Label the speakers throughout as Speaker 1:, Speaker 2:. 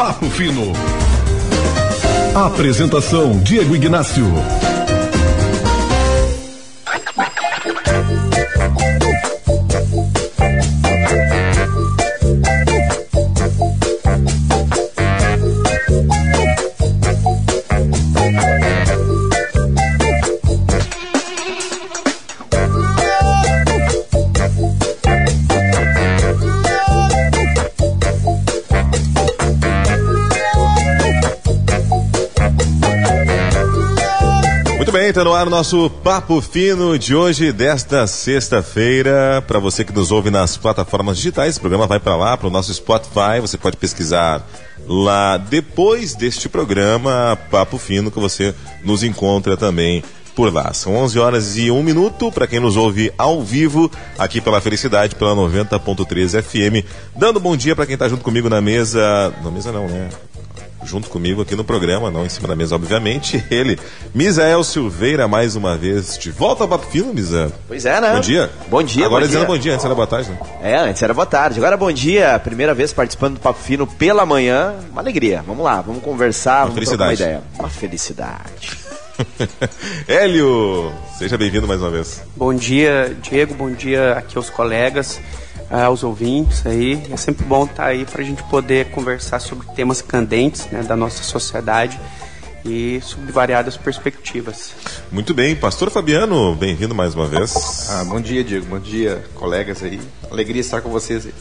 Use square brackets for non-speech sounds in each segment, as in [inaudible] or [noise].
Speaker 1: Papo Fino. Apresentação Diego Ignácio.
Speaker 2: Está no ar o nosso Papo Fino de hoje, desta sexta-feira. Para você que nos ouve nas plataformas digitais, o programa vai para lá, para o nosso Spotify. Você pode pesquisar lá depois deste programa, Papo Fino, que você nos encontra também por lá. São 11 horas e 1 minuto para quem nos ouve ao vivo aqui pela Felicidade, pela 90.3 FM. Dando bom dia para quem está junto comigo na mesa. Na mesa não, né? Junto comigo aqui no programa, não em cima da mesa, obviamente. [laughs] Ele, Misael Silveira, mais uma vez, de volta ao Papo Fino, Misa.
Speaker 3: Pois é, né?
Speaker 2: Bom dia.
Speaker 3: Bom dia,
Speaker 2: Agora
Speaker 3: bom
Speaker 2: dizendo
Speaker 3: dia.
Speaker 2: bom dia, antes era boa tarde, né?
Speaker 3: É, antes era boa tarde. Agora bom dia, primeira vez participando do Papo Fino pela manhã. Uma alegria. Vamos lá, vamos conversar,
Speaker 2: uma
Speaker 3: vamos
Speaker 2: felicidade.
Speaker 3: uma ideia. Uma felicidade. [laughs]
Speaker 2: Hélio, seja bem-vindo mais uma vez.
Speaker 4: Bom dia, Diego. Bom dia aqui aos colegas, aos ouvintes aí. É sempre bom estar aí para a gente poder conversar sobre temas candentes né, da nossa sociedade e sobre variadas perspectivas.
Speaker 2: Muito bem, Pastor Fabiano, bem-vindo mais uma vez.
Speaker 5: Ah, bom dia, Diego. Bom dia, colegas aí. Alegria estar com vocês aí.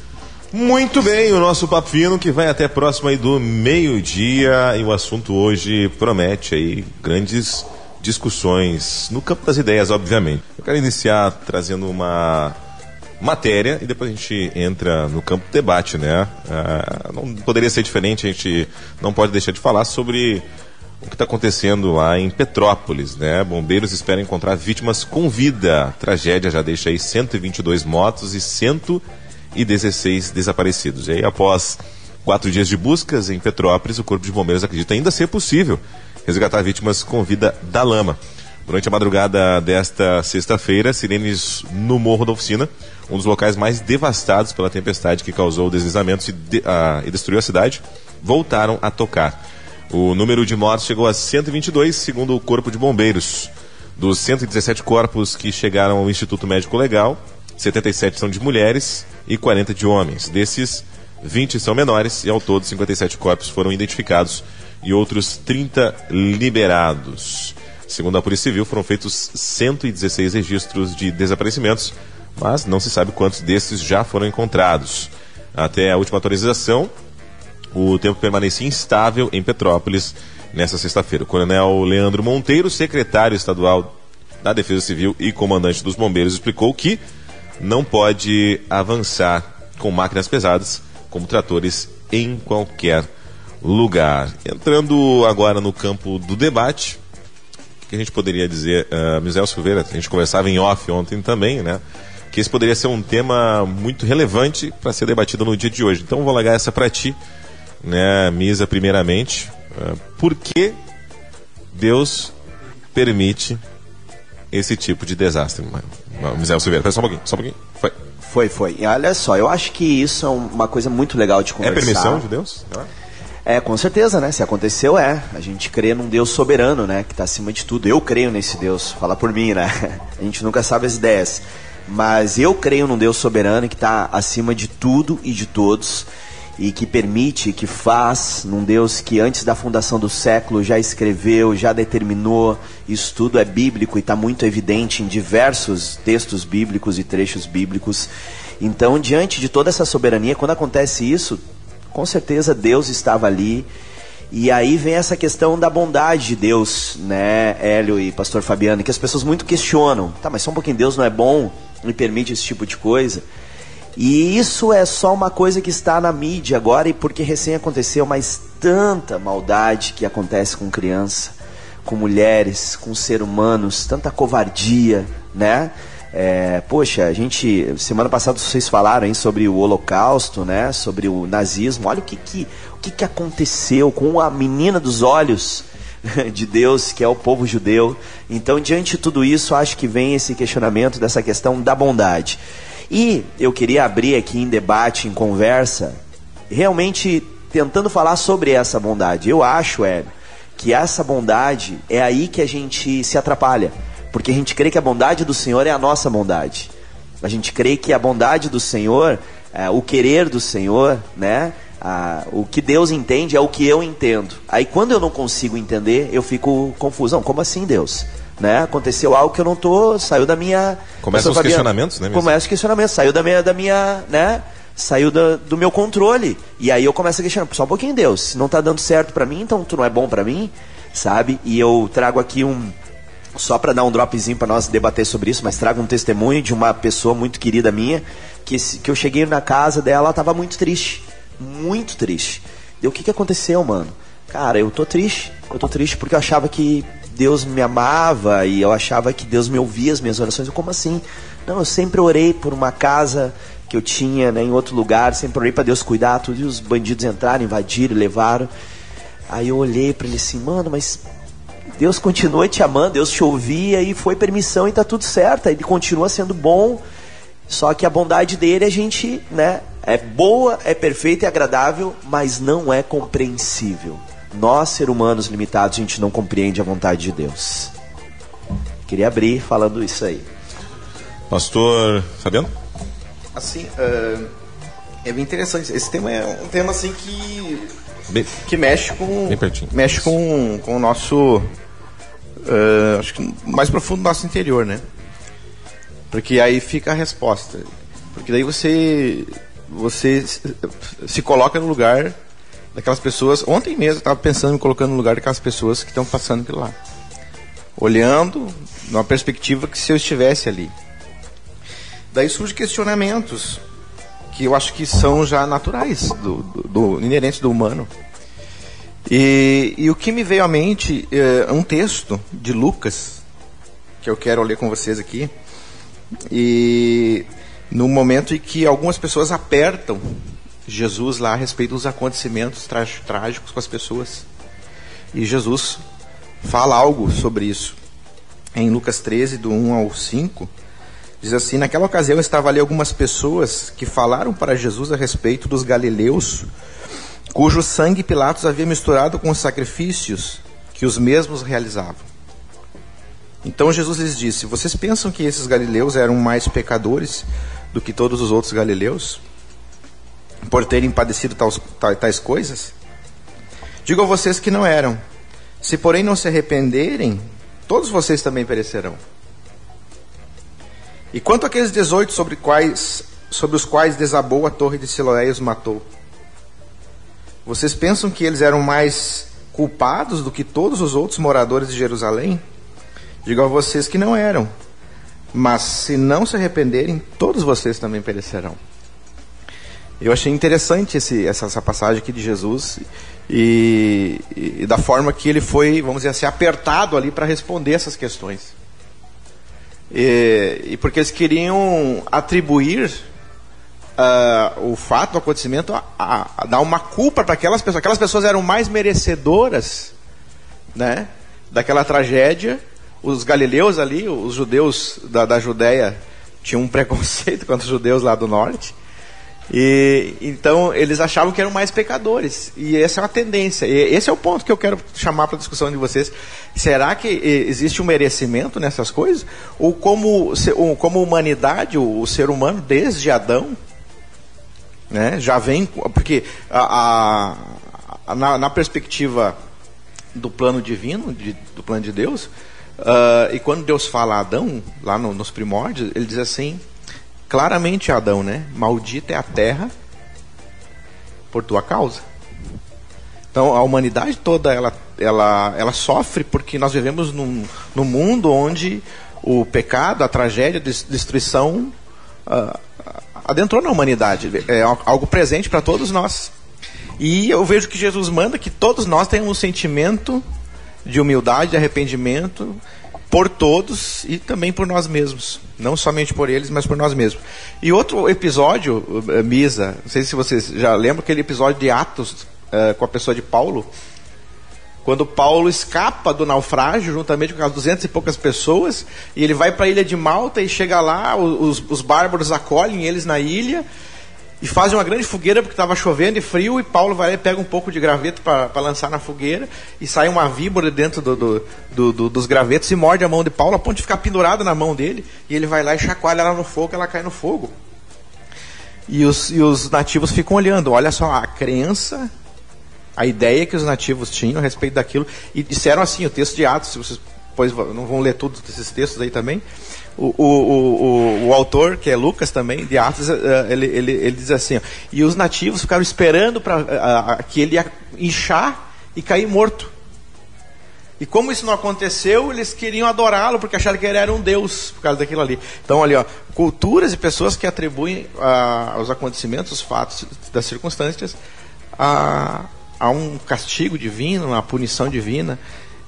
Speaker 2: Muito bem, o nosso papo fino que vai até próximo aí do meio-dia e o assunto hoje promete aí grandes discussões no campo das ideias, obviamente. Eu quero iniciar trazendo uma matéria e depois a gente entra no campo do debate, né? Ah, não poderia ser diferente, a gente não pode deixar de falar sobre o que está acontecendo lá em Petrópolis, né? Bombeiros esperam encontrar vítimas com vida. A tragédia já deixa aí 122 mortos e 116 desaparecidos. E aí, após quatro dias de buscas em Petrópolis, o Corpo de Bombeiros acredita ainda ser possível resgatar vítimas com vida da lama. Durante a madrugada desta sexta-feira, sirenes no Morro da Oficina, um dos locais mais devastados pela tempestade que causou deslizamentos e, de, e destruiu a cidade, voltaram a tocar. O número de mortos chegou a 122, segundo o Corpo de Bombeiros. Dos 117 corpos que chegaram ao Instituto Médico Legal, 77 são de mulheres e 40 de homens. Desses, 20 são menores e ao todo 57 corpos foram identificados e outros 30 liberados. Segundo a Polícia Civil, foram feitos 116 registros de desaparecimentos, mas não se sabe quantos desses já foram encontrados. Até a última atualização, o tempo permanecia instável em Petrópolis nesta sexta-feira. O coronel Leandro Monteiro, secretário estadual da Defesa Civil e comandante dos bombeiros, explicou que não pode avançar com máquinas pesadas, como tratores, em qualquer lugar. Entrando agora no campo do debate, o que a gente poderia dizer, uh, Misael Silveira, a gente conversava em off ontem também, né? Que esse poderia ser um tema muito relevante para ser debatido no dia de hoje. Então vou largar essa para ti, né, Misa, primeiramente. Uh, por que Deus permite esse tipo de desastre? Misael Silveira, pera só um pouquinho, só um pouquinho. Foi.
Speaker 3: Foi, foi. E olha só, eu acho que isso é uma coisa muito legal de conversar.
Speaker 2: É permissão de Deus?
Speaker 3: É, com certeza, né? Se aconteceu, é. A gente crê num Deus soberano, né? Que está acima de tudo. Eu creio nesse Deus. Fala por mim, né? [laughs] A gente nunca sabe as ideias. Mas eu creio num Deus soberano que está acima de tudo e de todos. E que permite, que faz, num Deus que antes da fundação do século já escreveu, já determinou. Isso tudo é bíblico e está muito evidente em diversos textos bíblicos e trechos bíblicos. Então, diante de toda essa soberania, quando acontece isso, com certeza Deus estava ali. E aí vem essa questão da bondade de Deus, né, Hélio e Pastor Fabiano, que as pessoas muito questionam. Tá, mas só um pouquinho, Deus não é bom e permite esse tipo de coisa? E isso é só uma coisa que está na mídia agora e porque recém aconteceu, mas tanta maldade que acontece com criança, com mulheres, com seres humanos, tanta covardia, né? É, poxa, a gente semana passada vocês falaram hein, sobre o Holocausto, né? Sobre o nazismo. Olha o que que, o que que aconteceu com a menina dos olhos [laughs] de Deus, que é o povo judeu. Então, diante de tudo isso, acho que vem esse questionamento dessa questão da bondade. E eu queria abrir aqui em debate, em conversa, realmente tentando falar sobre essa bondade. Eu acho, Hélio, que essa bondade é aí que a gente se atrapalha. Porque a gente crê que a bondade do Senhor é a nossa bondade. A gente crê que a bondade do Senhor, é, o querer do Senhor, né? Ah, o que Deus entende é o que eu entendo. Aí quando eu não consigo entender, eu fico confuso. Não, como assim Deus? Né? Aconteceu algo que eu não tô, saiu da minha.
Speaker 2: Começam os questionamentos, né?
Speaker 3: Começa os questionamentos, saiu da minha, da minha, né? Saiu da, do meu controle. E aí eu começo a questionar, só um pouquinho Deus, se não tá dando certo para mim, então tu não é bom para mim, sabe? E eu trago aqui um só para dar um dropzinho para nós debater sobre isso, mas trago um testemunho de uma pessoa muito querida minha, que, que eu cheguei na casa dela, ela tava muito triste muito triste. E o que, que aconteceu, mano? Cara, eu tô triste. Eu tô triste porque eu achava que Deus me amava e eu achava que Deus me ouvia as minhas orações. Eu, como assim? Não, eu sempre orei por uma casa que eu tinha né, em outro lugar, sempre orei para Deus cuidar, tudo, e os bandidos entraram, invadiram, levaram. Aí eu olhei para ele assim, mano, mas Deus continua te amando, Deus te ouvia e foi permissão e tá tudo certo. Ele continua sendo bom. Só que a bondade dele a gente, né, é boa, é perfeita e agradável, mas não é compreensível. Nós, seres humanos limitados, a gente não compreende a vontade de Deus. Queria abrir falando isso aí.
Speaker 2: Pastor Fabiano?
Speaker 5: Assim, uh, é bem interessante. Esse tema é um tema assim que
Speaker 2: bem,
Speaker 5: que mexe com
Speaker 2: bem pertinho.
Speaker 5: mexe com, com o nosso uh, acho que mais profundo do nosso interior, né? Porque aí fica a resposta. Porque daí você você se coloca no lugar daquelas pessoas. Ontem mesmo eu estava pensando em me colocando no lugar daquelas pessoas que estão passando por lá. Olhando numa perspectiva que se eu estivesse ali. Daí surgem questionamentos que eu acho que são já naturais, do, do, do inerentes do humano. E, e, o que me veio à mente é um texto de Lucas, que eu quero ler com vocês aqui. E no momento em que algumas pessoas apertam Jesus lá a respeito dos acontecimentos trágicos com as pessoas. E Jesus fala algo sobre isso. Em Lucas 13, do 1 ao 5, diz assim: Naquela ocasião estavam ali algumas pessoas que falaram para Jesus a respeito dos galileus, cujo sangue Pilatos havia misturado com os sacrifícios que os mesmos realizavam. Então Jesus lhes disse: Vocês pensam que esses galileus eram mais pecadores do que todos os outros galileus, por terem padecido tais, tais coisas? Digo a vocês que não eram. Se, porém, não se arrependerem, todos vocês também perecerão. E quanto àqueles 18 sobre, quais, sobre os quais desabou a torre de Siloé e os matou, vocês pensam que eles eram mais culpados do que todos os outros moradores de Jerusalém? Digo a vocês que não eram. Mas se não se arrependerem, todos vocês também perecerão. Eu achei interessante esse, essa, essa, passagem aqui de Jesus e, e, da forma que ele foi, vamos dizer assim, apertado ali para responder essas questões. E, e, porque eles queriam atribuir uh, o fato do acontecimento a, a, a dar uma culpa para aquelas pessoas. Aquelas pessoas eram mais merecedoras né, daquela tragédia os galileus ali, os judeus da, da Judéia, tinham um [laughs] preconceito contra os judeus lá do norte. E então eles achavam que eram mais pecadores. E essa é uma tendência. E esse é o ponto que eu quero chamar para a discussão de vocês. Será que existe um merecimento nessas coisas? Ou como, como humanidade, o, ser humano, desde Adão, né, já vem. Porque a, a, na, na, perspectiva do plano divino, de, do plano de Deus, Uh, e quando Deus fala a Adão, lá no, nos primórdios, ele diz assim, claramente Adão, né? Maldita é a terra por tua causa. Então a humanidade toda ela, ela, ela sofre porque nós vivemos num, num mundo onde o pecado, a tragédia, a destruição uh, adentrou na humanidade. É algo presente para todos nós. E eu vejo que Jesus manda que todos nós tenhamos um sentimento de humildade, de arrependimento por todos e também por nós mesmos. Não somente por eles, mas por nós mesmos. E outro episódio, eh, Misa, não sei se vocês já lembram aquele episódio de Atos uh, com a pessoa de Paulo. Quando Paulo escapa do naufrágio, juntamente com as duzentas e poucas pessoas, e ele vai para a ilha de Malta e chega lá, os, os bárbaros acolhem eles na ilha, e fazem uma grande fogueira porque estava chovendo e frio, e Paulo vai lá e pega um pouco de graveto para lançar na fogueira, e sai uma víbora dentro do, do, do, do, dos gravetos e morde a mão de Paulo, a ponto de ficar pendurada na mão dele, e ele vai lá e chacoalha ela no fogo, ela cai no fogo. E os, e os nativos ficam olhando, olha só, a crença, a ideia que os nativos tinham a respeito daquilo, e disseram assim, o texto de Atos, se vocês depois não vão ler todos esses textos aí também, o, o, o, o, autor, que é Lucas também, de Atos, eh, ele, ele, ele diz assim: ó, e os nativos ficaram esperando para eh, que ele ia inchar e cair morto. E como isso não aconteceu, eles queriam adorá-lo porque acharam que ele era um deus por causa daquilo ali. Então, ali, ó, culturas e pessoas que atribuem ah, aos acontecimentos, os fatos das circunstâncias, a, a um castigo divino, uma punição divina.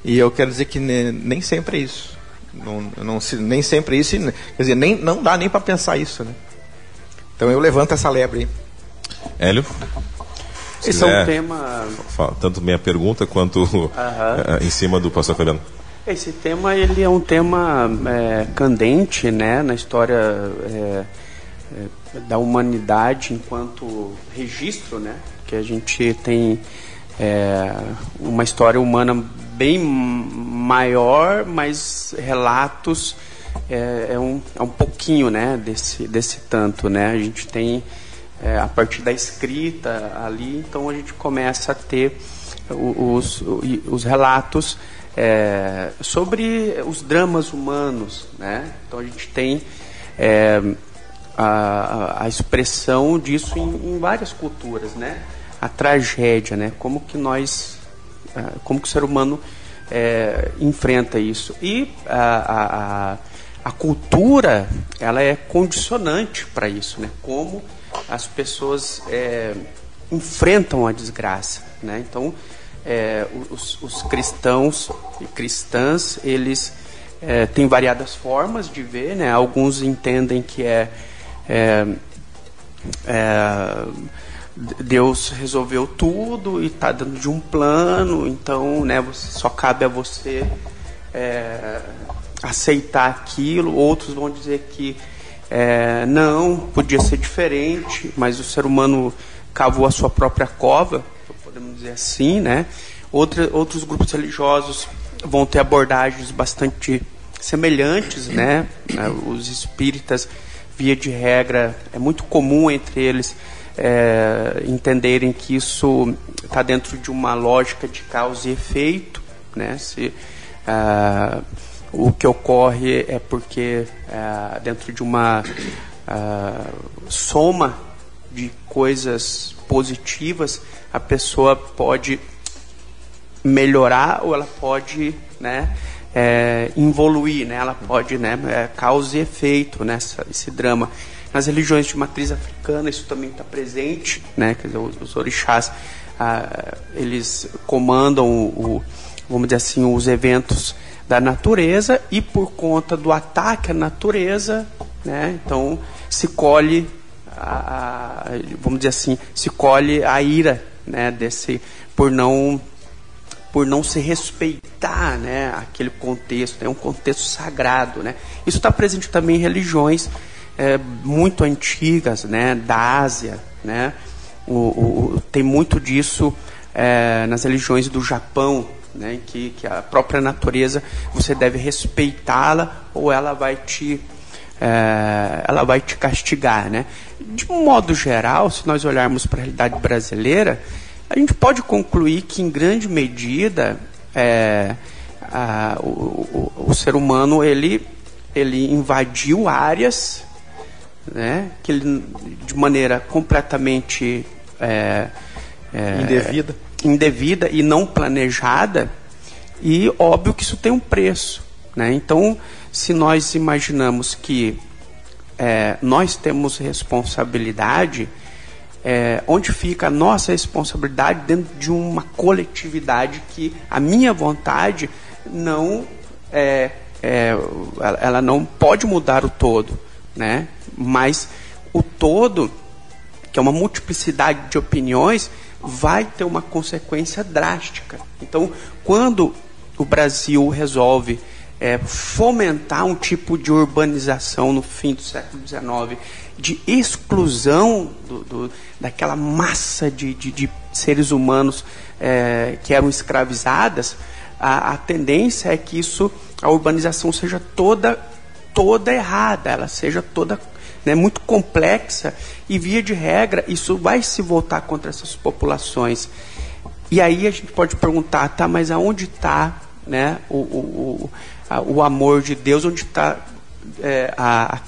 Speaker 5: E eu quero dizer que nem sempre é isso. Não, não, nem sempre isso, quer dizer, nem, não dá nem para pensar isso. Né? Então eu levanto essa lebre aí.
Speaker 2: Hélio?
Speaker 4: Esse é um tema.
Speaker 2: Tanto minha pergunta quanto [laughs] uh eh, -huh. em cima do pastor Fabiano.
Speaker 4: Esse tema ele é um tema é, candente né, na história é, é, da humanidade enquanto registro, né, que a gente tem é, uma história humana bem maior, mas relatos é, é, um, é um pouquinho né, desse, desse tanto. Né? A gente tem, é, a partir da escrita ali, então a gente começa a ter os, os relatos é, sobre os dramas humanos. Né? Então a gente tem é, a, a expressão disso em, em várias culturas. Né? A tragédia, né? como que nós ah, como que o ser humano é, enfrenta isso. E a, a, a, cultura, ela é condicionante para isso, né? Como as pessoas é, enfrentam a desgraça, né? Então, é, os, os, cristãos e cristãs, eles é, têm variadas formas de ver, né? Alguns entendem que é, é, é Deus resolveu tudo e está dando de um plano, então né, só cabe a você é, aceitar aquilo. Outros vão dizer que é, não, podia ser diferente, mas o ser humano cavou a sua própria cova, podemos dizer assim, né? Outra, outros grupos religiosos vão ter abordagens bastante semelhantes, né? Os espíritas, via de regra, é muito comum entre eles é, entenderem que isso está dentro de uma lógica de causa e efeito, né? Se ah, o que ocorre é porque ah, dentro de uma ah, soma de coisas positivas a pessoa pode melhorar ou ela pode, né? É, evoluir, né? Ela pode, né? É, causa e efeito nessa esse drama. Nas religiões de matriz africana isso também está presente, né? Quer dizer, os, os orixás ah, eles comandam o, o, vamos dizer assim, os eventos da natureza e por conta do ataque à natureza, né? Então se colhe a, a, vamos dizer assim, se colhe a ira, né? Desse por não por não se respeitar né, aquele contexto, é né, um contexto sagrado. Né? Isso está presente também em religiões é, muito antigas, né, da Ásia, né, o, o, tem muito disso é, nas religiões do Japão, né, que, que a própria natureza você deve respeitá-la ou ela vai te é, ela vai te castigar, né? De modo geral, se nós olharmos para a realidade brasileira, a gente pode concluir que em grande medida é, a, o, o, o ser humano ele ele invadiu áreas né, que ele, de maneira completamente é,
Speaker 5: é, indevida.
Speaker 4: indevida e não planejada, e óbvio que isso tem um preço. Né? Então, se nós imaginamos que é, nós temos responsabilidade, é, onde fica a nossa responsabilidade dentro de uma coletividade que a minha vontade não é, é, ela não pode mudar o todo, né? Mas o todo, que é uma multiplicidade de opiniões, vai ter uma consequência drástica. Então, quando o Brasil resolve é, fomentar um tipo de urbanização no fim do século XIX, de exclusão do, do, daquela massa de, de, de seres humanos é, que eram escravizadas, a, a, tendência é que isso, a urbanização seja toda, toda errada, ela seja toda né, muito complexa e via de regra isso vai se voltar contra essas populações. E aí a gente pode perguntar, tá, mas aonde está né, o, o, o, o amor de Deus, onde está é, a,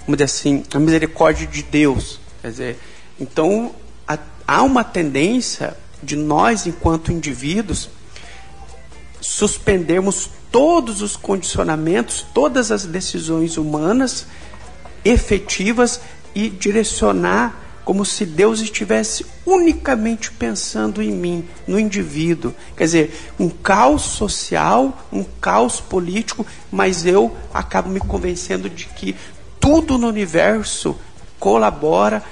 Speaker 4: vamos dizer assim, a misericórdia de Deus? Quer dizer, então a, há uma tendência de nós, enquanto indivíduos, suspendermos todos os condicionamentos, todas as decisões humanas efetivas e direcionar como se Deus estivesse unicamente pensando em mim, no indivíduo. Quer dizer, um caos social, um caos político, mas eu acabo me convencendo de que tudo no universo colabora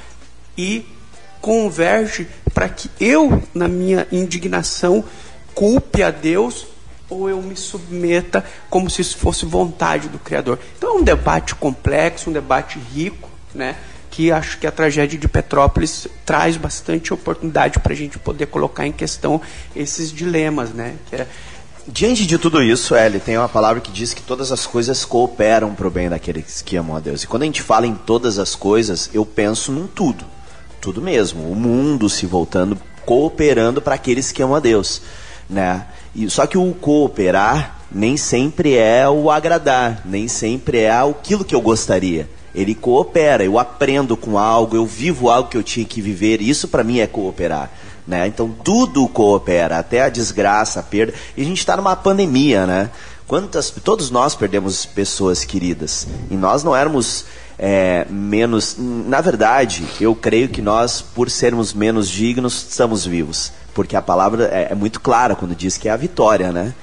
Speaker 4: e converge para que eu, na minha indignação, culpe a Deus ou eu me submeta como se isso fosse vontade do Criador. Então é um debate complexo, um debate rico, né? que acho que a tragédia de Petrópolis traz bastante oportunidade para a gente poder colocar em questão esses dilemas, né? É...
Speaker 3: Diante de tudo isso, Eli, tem uma palavra que diz que todas as coisas cooperam para o bem daqueles que amam a Deus. E quando a gente fala em todas as coisas, eu penso num tudo. Tudo mesmo. O mundo se voltando, cooperando para aqueles que amam a Deus. Né? E, só que o cooperar nem sempre é o agradar, nem sempre é aquilo que eu gostaria. Ele coopera, eu aprendo com algo, eu vivo algo que eu tinha que viver, isso para mim é cooperar. Né? Então tudo coopera, até a desgraça, a perda. E a gente está numa pandemia, né? Quantas, todos nós perdemos pessoas queridas. E nós não éramos é, menos. Na verdade, eu creio que nós, por sermos menos dignos, estamos vivos. Porque a palavra é, é muito clara quando diz que é a vitória, né?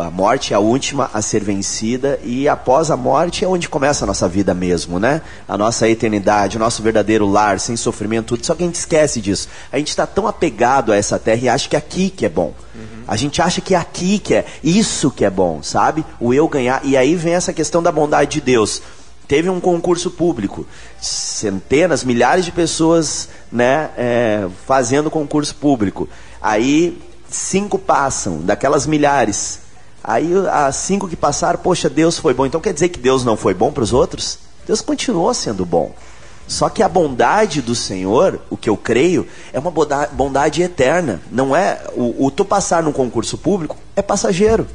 Speaker 3: a morte é a última a ser vencida e após a morte é onde começa a nossa vida mesmo, né? A nossa eternidade, o nosso verdadeiro lar, sem sofrimento, tudo. Só que a gente esquece disso. A gente está tão apegado a essa terra e acha que é aqui que é bom. Uhum. A gente acha que é aqui que é isso que é bom, sabe? O eu ganhar. E aí vem essa questão da bondade de Deus. Teve um concurso público, centenas, milhares de pessoas, né, é, fazendo concurso público. Aí cinco passam, daquelas milhares. Aí as cinco que passaram, poxa, Deus foi bom. Então quer dizer que Deus não foi bom para os outros? Deus continuou sendo bom. Só que a bondade do Senhor, o que eu creio, é uma bondade eterna. Não é o, o tu passar num concurso público é passageiro.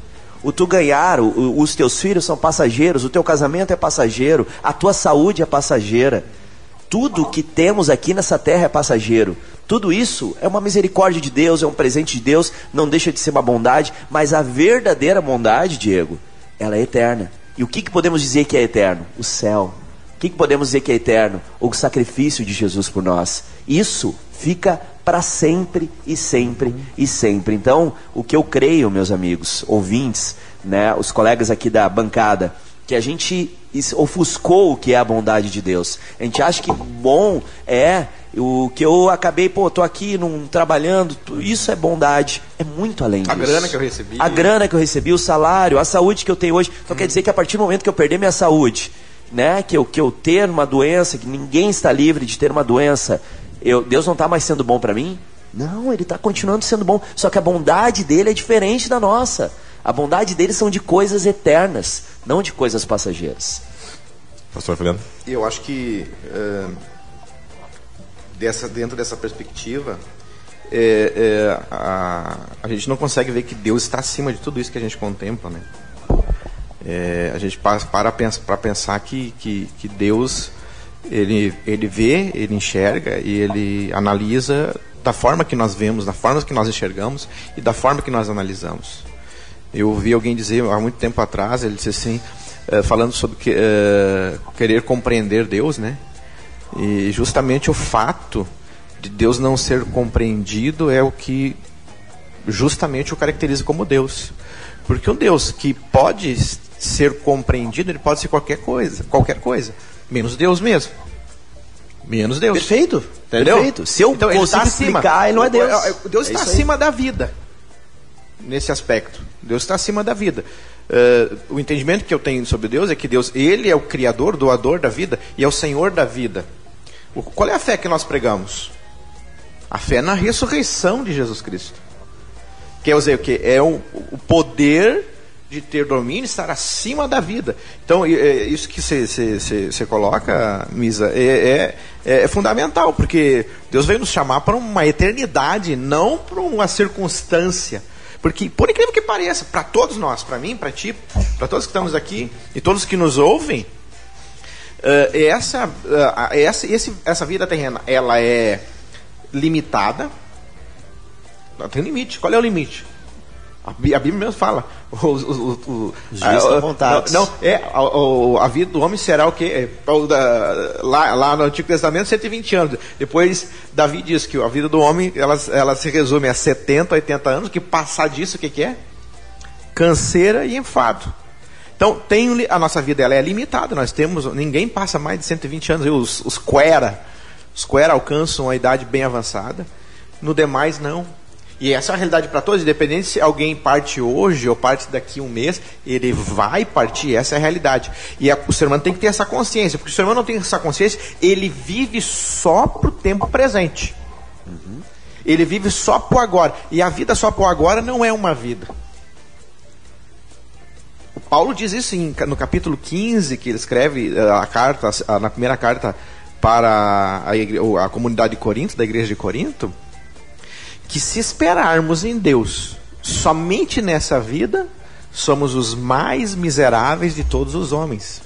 Speaker 3: O tu ganhar, o, os teus filhos são passageiros, o teu casamento é passageiro, a tua saúde é passageira. Tudo que temos aqui nessa terra é passageiro. Tudo isso é uma misericórdia de Deus, é um presente de Deus, não deixa de ser uma bondade, mas a verdadeira bondade, Diego, ela é eterna. E o que, que podemos dizer que é eterno? O céu. O que, que podemos dizer que é eterno? O sacrifício de Jesus por nós. Isso fica para sempre e sempre e sempre. Então, o que eu creio, meus amigos, ouvintes, né, os colegas aqui da bancada, que a gente ofuscou o que é a bondade de Deus. A gente acha que bom é o que eu acabei, pô, tô aqui num, trabalhando, isso é bondade. É muito além disso.
Speaker 5: A grana que eu recebi.
Speaker 3: A grana que eu recebi, o salário, a saúde que eu tenho hoje. Então hum. quer dizer que a partir do momento que eu perder minha saúde, né, que eu, que eu ter uma doença, que ninguém está livre de ter uma doença, eu, Deus não está mais sendo bom para mim? Não, ele está continuando sendo bom. Só que a bondade dele é diferente da nossa. A bondade dele são de coisas eternas, não de coisas passageiras.
Speaker 2: Pastor Fernando?
Speaker 5: Eu acho que uh, dessa, dentro dessa perspectiva, é, é, a, a gente não consegue ver que Deus está acima de tudo isso que a gente contempla, né? É, a gente para para pensar, pensar que, que, que Deus ele, ele vê, ele enxerga e ele analisa da forma que nós vemos, da forma que nós enxergamos e da forma que nós analisamos. Eu ouvi alguém dizer há muito tempo atrás, ele disse assim, uh, falando sobre que, uh, querer compreender Deus, né? E justamente o fato de Deus não ser compreendido é o que justamente o caracteriza como Deus. Porque um Deus que pode ser compreendido, ele pode ser qualquer coisa, qualquer coisa, menos Deus mesmo. Menos Deus.
Speaker 3: Perfeito. Entendeu? Perfeito. Se eu então,
Speaker 5: ele está acima.
Speaker 3: ele não é Deus.
Speaker 5: Deus está é acima da vida. nesse aspecto. Deus está acima da vida. Uh, o entendimento que eu tenho sobre Deus é que Deus, Ele é o Criador, doador da vida e é o Senhor da vida. O, qual é a fé que nós pregamos? A fé na ressurreição de Jesus Cristo. Quer dizer o que? É o, o poder de ter domínio, estar acima da vida. Então, é, isso que você coloca, Misa, é, é, é, fundamental, porque Deus veio nos chamar para uma eternidade, não para uma circunstância. Porque, por incrível que pareça, para todos nós, para mim, para ti, para todos que estamos aqui e todos que nos ouvem, uh, essa, uh, essa, essa vida terrena, ela é limitada. Não tem limite. Qual é o limite? A Bíblia mesmo fala. O, o, o,
Speaker 3: Os dias estão
Speaker 5: contados. Não, é, a, a, vida do homem será o quê? É, lá, lá no Antigo Testamento, 120 anos. Depois, Davi diz que a vida do homem ela, ela se resume a 70, 80 anos, que passar disso, o que, que é? Canseira e enfado. Então, tem, a nossa vida ela é limitada. Nós temos, ninguém passa mais de 120 anos. Os, os Quera, os Quera alcançam a idade bem avançada. No demais, não. E essa é a realidade para todos, independente se alguém parte hoje ou parte daqui um mês, ele vai partir, essa é a realidade. E a, o ser humano tem que ter essa consciência, porque se o ser humano não tem essa consciência, ele vive só para o tempo presente. Uhum. Ele vive só para o agora. E a vida só para o agora não é uma vida. O Paulo diz isso em, no capítulo 15, que ele escreve eh, a carta, na primeira carta para a, a comunidade de Corinto, da igreja de Corinto que se esperarmos em Deus somente nessa vida, somos os mais miseráveis de todos os homens.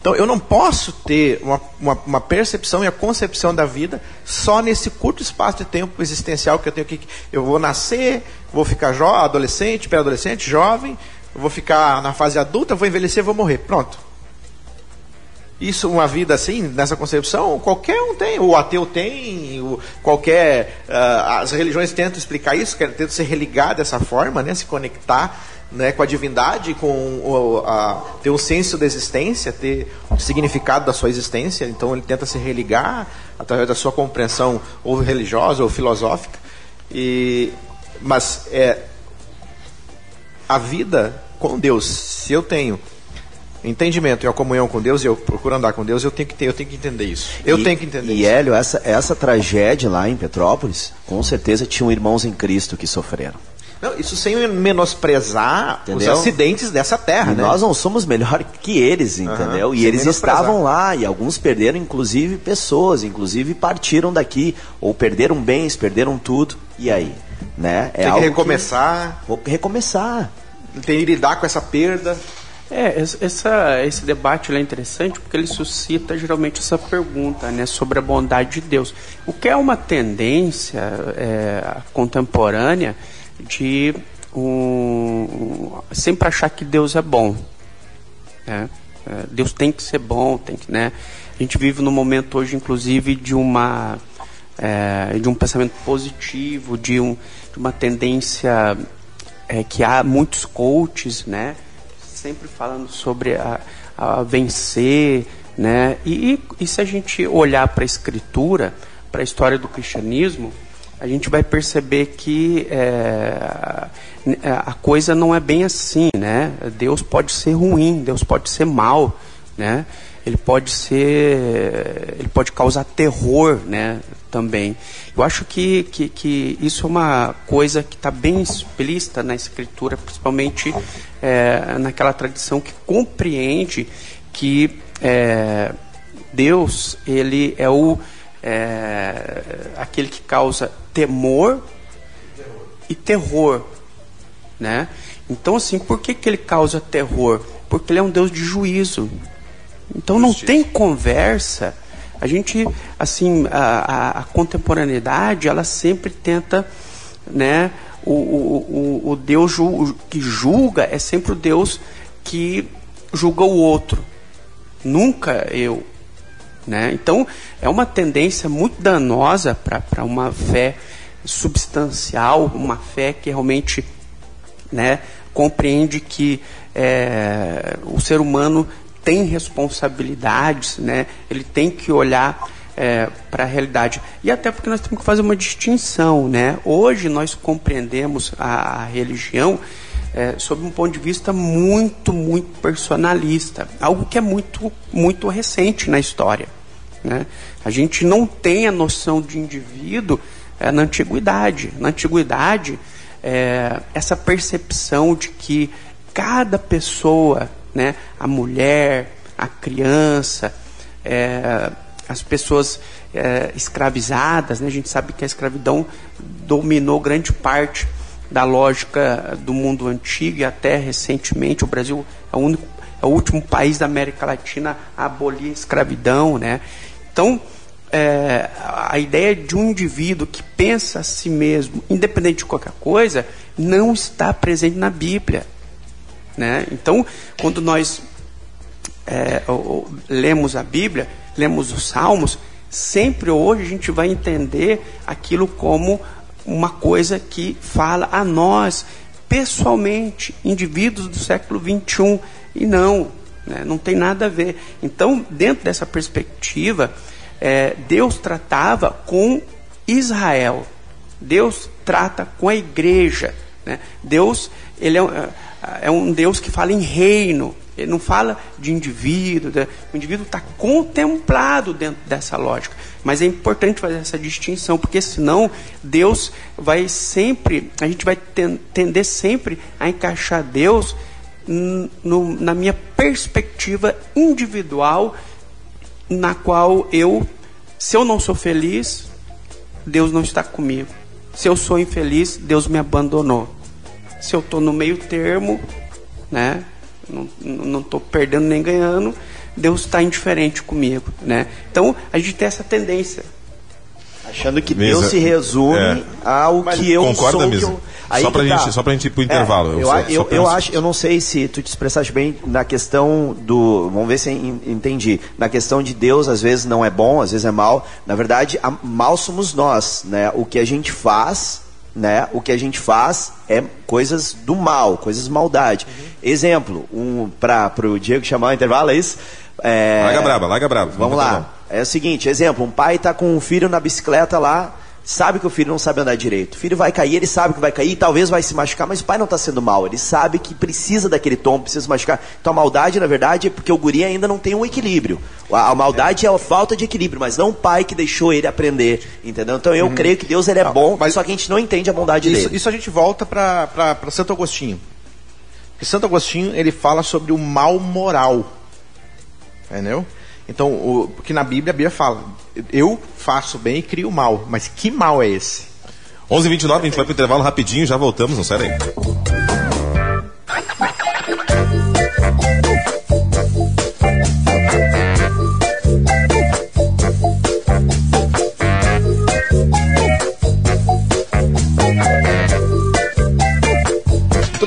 Speaker 5: Então eu não posso ter uma, uma, uma, percepção e a concepção da vida só nesse curto espaço de tempo existencial que eu tenho que. Eu vou nascer, vou ficar jo adolescente, pré-adolescente, jovem, vou ficar na fase adulta, vou envelhecer, vou morrer. Pronto. Isso, uma vida assim, nessa concepção, qualquer um tem. O ateu tem, o, qualquer. Uh, as religiões tentam explicar isso, tentam se religar dessa forma, né, se conectar né, com a divindade, com o, a, ter um senso da existência, ter o significado da sua existência. Então ele tenta se religar através da sua compreensão ou religiosa ou filosófica. E, mas é, a vida com Deus, se eu tenho entendimento e a comunhão com Deus, e eu procuro andar com Deus, eu tenho que ter, eu tenho que entender isso. Eu
Speaker 3: e,
Speaker 5: tenho que entender
Speaker 3: e,
Speaker 5: isso.
Speaker 3: E Hélio, essa, essa tragédia lá em Petrópolis, com certeza tinham irmãos em Cristo que sofreram.
Speaker 5: Não, isso sem menosprezar entendeu? os acidentes dessa terra, né?
Speaker 3: Nós não somos melhor que eles, entendeu? Uhum, e eles estavam lá, e alguns perderam, inclusive, pessoas, inclusive partiram daqui, ou perderam bens, perderam tudo. E aí? Né?
Speaker 5: É Tem que recomeçar.
Speaker 3: Que... Recomeçar.
Speaker 5: Tem que lidar com essa perda.
Speaker 4: É, essa, esse debate é interessante porque ele suscita geralmente essa pergunta né, sobre a bondade de Deus. O que é uma tendência é, contemporânea de um, sempre achar que Deus é bom. Né? É, Deus tem que ser bom, tem que, né? A gente vive num momento hoje, inclusive, de uma é, de um pensamento positivo, de, um, de uma tendência é, que há muitos coaches, né? Sempre falando sobre a, a vencer, né? E, e, se a gente olhar para a escritura, para a história do cristianismo, a gente vai perceber que é, a coisa não é bem assim, né? Deus pode ser ruim, Deus pode ser mal, né? Ele pode ser, ele pode causar terror, né? Também. Eu acho que, que, que isso é uma coisa que está bem explícita na escritura, principalmente é, naquela tradição que compreende que é, Deus ele é o é, aquele que causa temor e terror, né? Então assim, por que, que ele causa terror? Porque ele é um Deus de juízo. Então não tem conversa. A gente, assim, a, a, a contemporaneidade, ela sempre tenta, né? O, o, o, o Deus ju, que julga é sempre o Deus que julga o outro, nunca eu. Né? Então, é uma tendência muito danosa para uma fé substancial, uma fé que realmente né, compreende que é, o ser humano tem responsabilidades, né? ele tem que olhar é, para a realidade. E até porque nós temos que fazer uma distinção. Né? Hoje nós compreendemos a, a religião é, sob um ponto de vista muito, muito personalista. Algo que é muito, muito recente na história. Né? A gente não tem a noção de indivíduo é, na antiguidade. Na antiguidade, é, essa percepção de que cada pessoa, né, a mulher, a criança, é, as pessoas é, escravizadas, né? a gente sabe que a escravidão dominou grande parte da lógica do mundo antigo e até recentemente o Brasil é o, único, é o último país da América Latina a abolir a escravidão. Né? Então, é, a ideia de um indivíduo que pensa a si mesmo, independente de qualquer coisa, não está presente na Bíblia. Né? Então, quando nós é, lemos a Bíblia, lemos os Salmos, sempre hoje a gente vai entender aquilo como uma coisa que fala a nós, pessoalmente, indivíduos do século 21, e não, né, não tem nada a ver. Então, dentro dessa perspectiva, é, Deus tratava com Israel, Deus trata com a igreja. Né? Deus ele é, é um Deus que fala em reino, ele não fala de indivíduo, o indivíduo está contemplado dentro dessa lógica. Mas é importante fazer essa distinção, porque senão Deus vai sempre, a gente vai tender sempre a encaixar Deus no, na minha perspectiva individual, na qual eu, se eu não sou feliz, Deus não está comigo. Se eu sou infeliz, Deus me abandonou. Se eu estou no meio termo, né? não estou perdendo nem ganhando, Deus está indiferente comigo, né? Então a gente tem essa tendência.
Speaker 3: Achando que Misa, Deus se resume é. ao Mas que eu
Speaker 2: concorda,
Speaker 3: sou.
Speaker 2: Misa?
Speaker 3: Eu...
Speaker 2: Só para tá. gente, só pra gente ir pro é, intervalo.
Speaker 3: É, eu, eu, eu, eu acho, eu não sei se tu te expressaste bem na questão do, vamos ver se entendi. Na questão de Deus, às vezes não é bom, às vezes é mal. Na verdade, a, mal somos nós, né? O que a gente faz né, o que a gente faz é coisas do mal, coisas maldade. Uhum. Exemplo, um, para o Diego chamar o intervalo, é isso? É,
Speaker 2: larga braba, larga braba.
Speaker 3: Vamos lá. É o seguinte, exemplo, um pai está com um filho na bicicleta lá, sabe que o filho não sabe andar direito. O filho vai cair, ele sabe que vai cair, talvez vai se machucar, mas o pai não está sendo mal. Ele sabe que precisa daquele tom, precisa se machucar. Então a maldade, na verdade, é porque o guri ainda não tem um equilíbrio. A, a maldade é. é a falta de equilíbrio, mas não o pai que deixou ele aprender, entendeu? Então eu uhum. creio que Deus ele é não, bom, mas só que a gente não entende a bondade
Speaker 5: isso,
Speaker 3: dele.
Speaker 5: Isso a gente volta para Santo Agostinho. Porque Santo Agostinho ele fala sobre o mal moral. Entendeu? Então, o, porque na Bíblia a Bíblia fala, eu faço bem e crio mal, mas que mal é esse?
Speaker 2: 11h29, a gente vai para o intervalo rapidinho, já voltamos, não sai daí.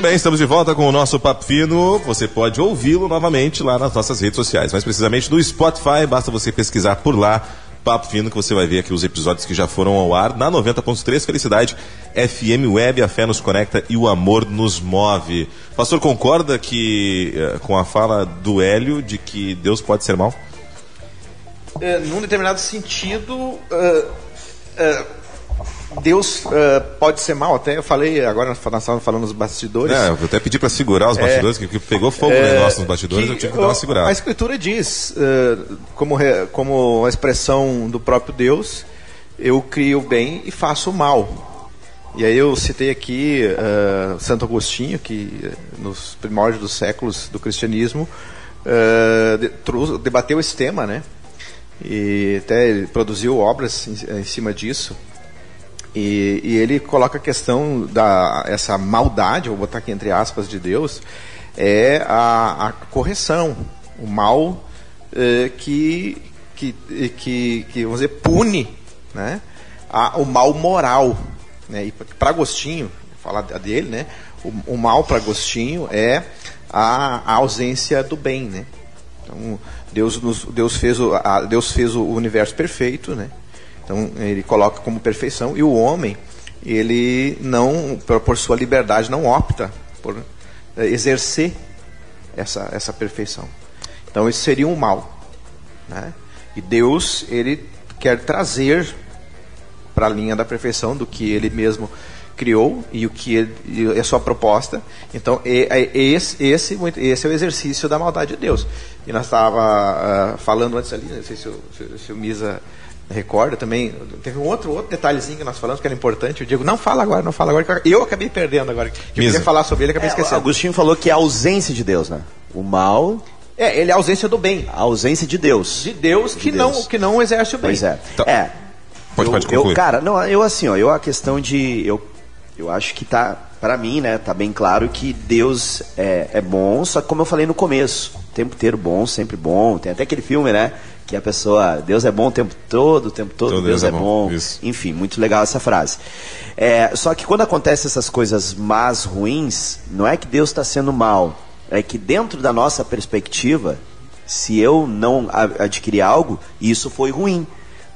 Speaker 2: Muito bem, estamos de volta com o nosso Papo Fino. Você pode ouvi-lo novamente lá nas nossas redes sociais, mais precisamente no Spotify. Basta você pesquisar por lá Papo Fino que você vai ver aqui os episódios que já foram ao ar na 90.3 Felicidade FM Web, a fé nos conecta e o amor nos move. Pastor, concorda que eh, com a fala do Hélio de que Deus pode ser mal?
Speaker 5: É, num determinado sentido, uh, uh Deus uh, pode ser mal, até eu falei agora nós falando nos bastidores.
Speaker 2: É, eu até pedi para segurar os é. bastidores, é, que, pegou fogo é, negócio nos bastidores, eu tive que dar uma segurada.
Speaker 5: A Escritura diz, uh, como, como a expressão do próprio Deus, eu crio o bem e faço o mal. E aí eu citei aqui uh, Santo Agostinho, que nos primórdios dos séculos do cristianismo de, debateu esse tema, né? E até produziu obras em, em cima disso. E, e, ele coloca a questão da essa maldade, vou botar aqui entre aspas, de Deus, é a, a correção, o mal é, que, que, que, que, vamos dizer, pune né, a, o mal moral. Né? E para Agostinho, falar dele, né, o, o mal para Agostinho é a, a, ausência do bem. Né? Então, Deus, nos, Deus, fez o, a, Deus fez o universo perfeito, né? Então ele coloca como perfeição e o homem ele não por sua liberdade não opta por eh, exercer essa essa perfeição. Então isso seria um mal, né? E Deus ele quer trazer para a linha da perfeição do que ele mesmo criou e o que ele, e a sua proposta. Então, esse, esse, esse é o exercício da maldade de Deus. E nós estava uh, falando antes ali, não sei se o, se, se o Misa recorda também, teve um outro, outro detalhezinho que nós falamos que era importante. Eu digo, não fala agora, não fala agora. Eu acabei perdendo agora. Que eu queria falar sobre ele, acabei é, esquecendo.
Speaker 3: Agostinho falou que é a ausência de Deus, né? O mal.
Speaker 5: É, ele é a ausência do bem.
Speaker 3: A ausência de Deus.
Speaker 5: De Deus que, de Deus. Não, que não exerce o bem.
Speaker 3: Pois é. Então, é. Pode, eu, pode concluir. Eu, cara, não, eu assim, ó, eu a questão de. Eu, eu acho que tá, para mim, né, tá bem claro que Deus é, é bom, só que como eu falei no começo, o tempo inteiro bom, sempre bom. Tem até aquele filme, né? Que a pessoa, Deus é bom o tempo todo, o tempo todo, todo Deus, Deus, é, é bom. bom. Enfim, muito legal essa frase. É, só que quando acontecem essas coisas más, ruins, não é que Deus está sendo mal, é que dentro da nossa perspectiva, se eu não adquirir algo, isso foi ruim.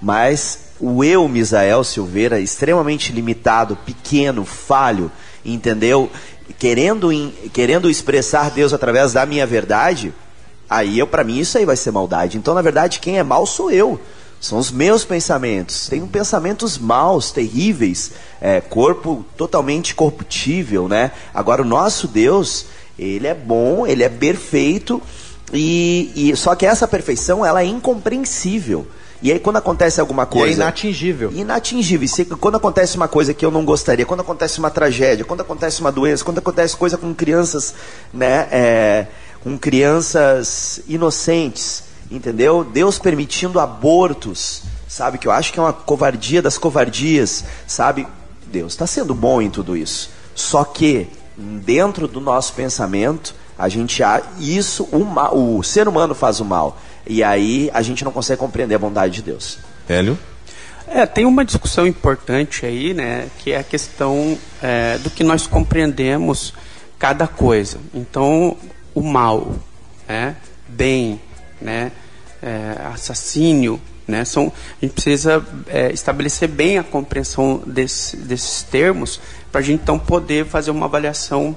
Speaker 3: Mas o eu, Misael Silveira, extremamente limitado, pequeno, falho, entendeu? Querendo, querendo expressar Deus através da minha verdade, Aí eu, para mim, isso aí vai ser maldade. Então, na verdade, quem é mal sou eu. São os meus pensamentos. Tenho pensamentos maus, terríveis, é, corpo totalmente corruptível, né? Agora o nosso Deus, ele é bom, ele é perfeito e, e só que essa perfeição ela é incompreensível. E aí quando acontece alguma coisa. E
Speaker 5: é inatingível.
Speaker 3: Inatingível. E quando acontece uma coisa que eu não gostaria, quando acontece uma tragédia, quando acontece uma doença, quando acontece coisa com crianças, né? É, com crianças inocentes, entendeu? Deus permitindo abortos, sabe? Que eu acho que é uma covardia das covardias, sabe? Deus está sendo bom em tudo isso. Só que dentro do nosso pensamento, a gente isso o, mal, o ser humano faz o mal e aí a gente não consegue compreender a bondade de Deus.
Speaker 2: Hélio?
Speaker 4: É, tem uma discussão importante aí, né, que é a questão é, do que nós compreendemos cada coisa. Então, o mal, né? bem, né? É, assassínio, né? São, a gente precisa é, estabelecer bem a compreensão desse, desses termos para a gente então poder fazer uma avaliação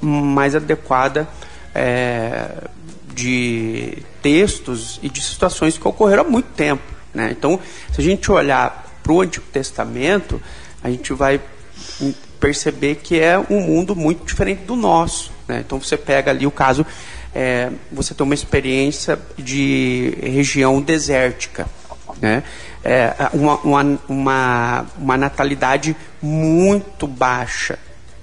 Speaker 4: mais adequada é, de textos e de situações que ocorreram há muito tempo. Né? Então, se a gente olhar para o Antigo Testamento, a gente vai perceber que é um mundo muito diferente do nosso. Né? Então você pega ali o caso, é, você tem uma experiência de região desértica, né? É, uma, uma, uma, uma natalidade muito baixa.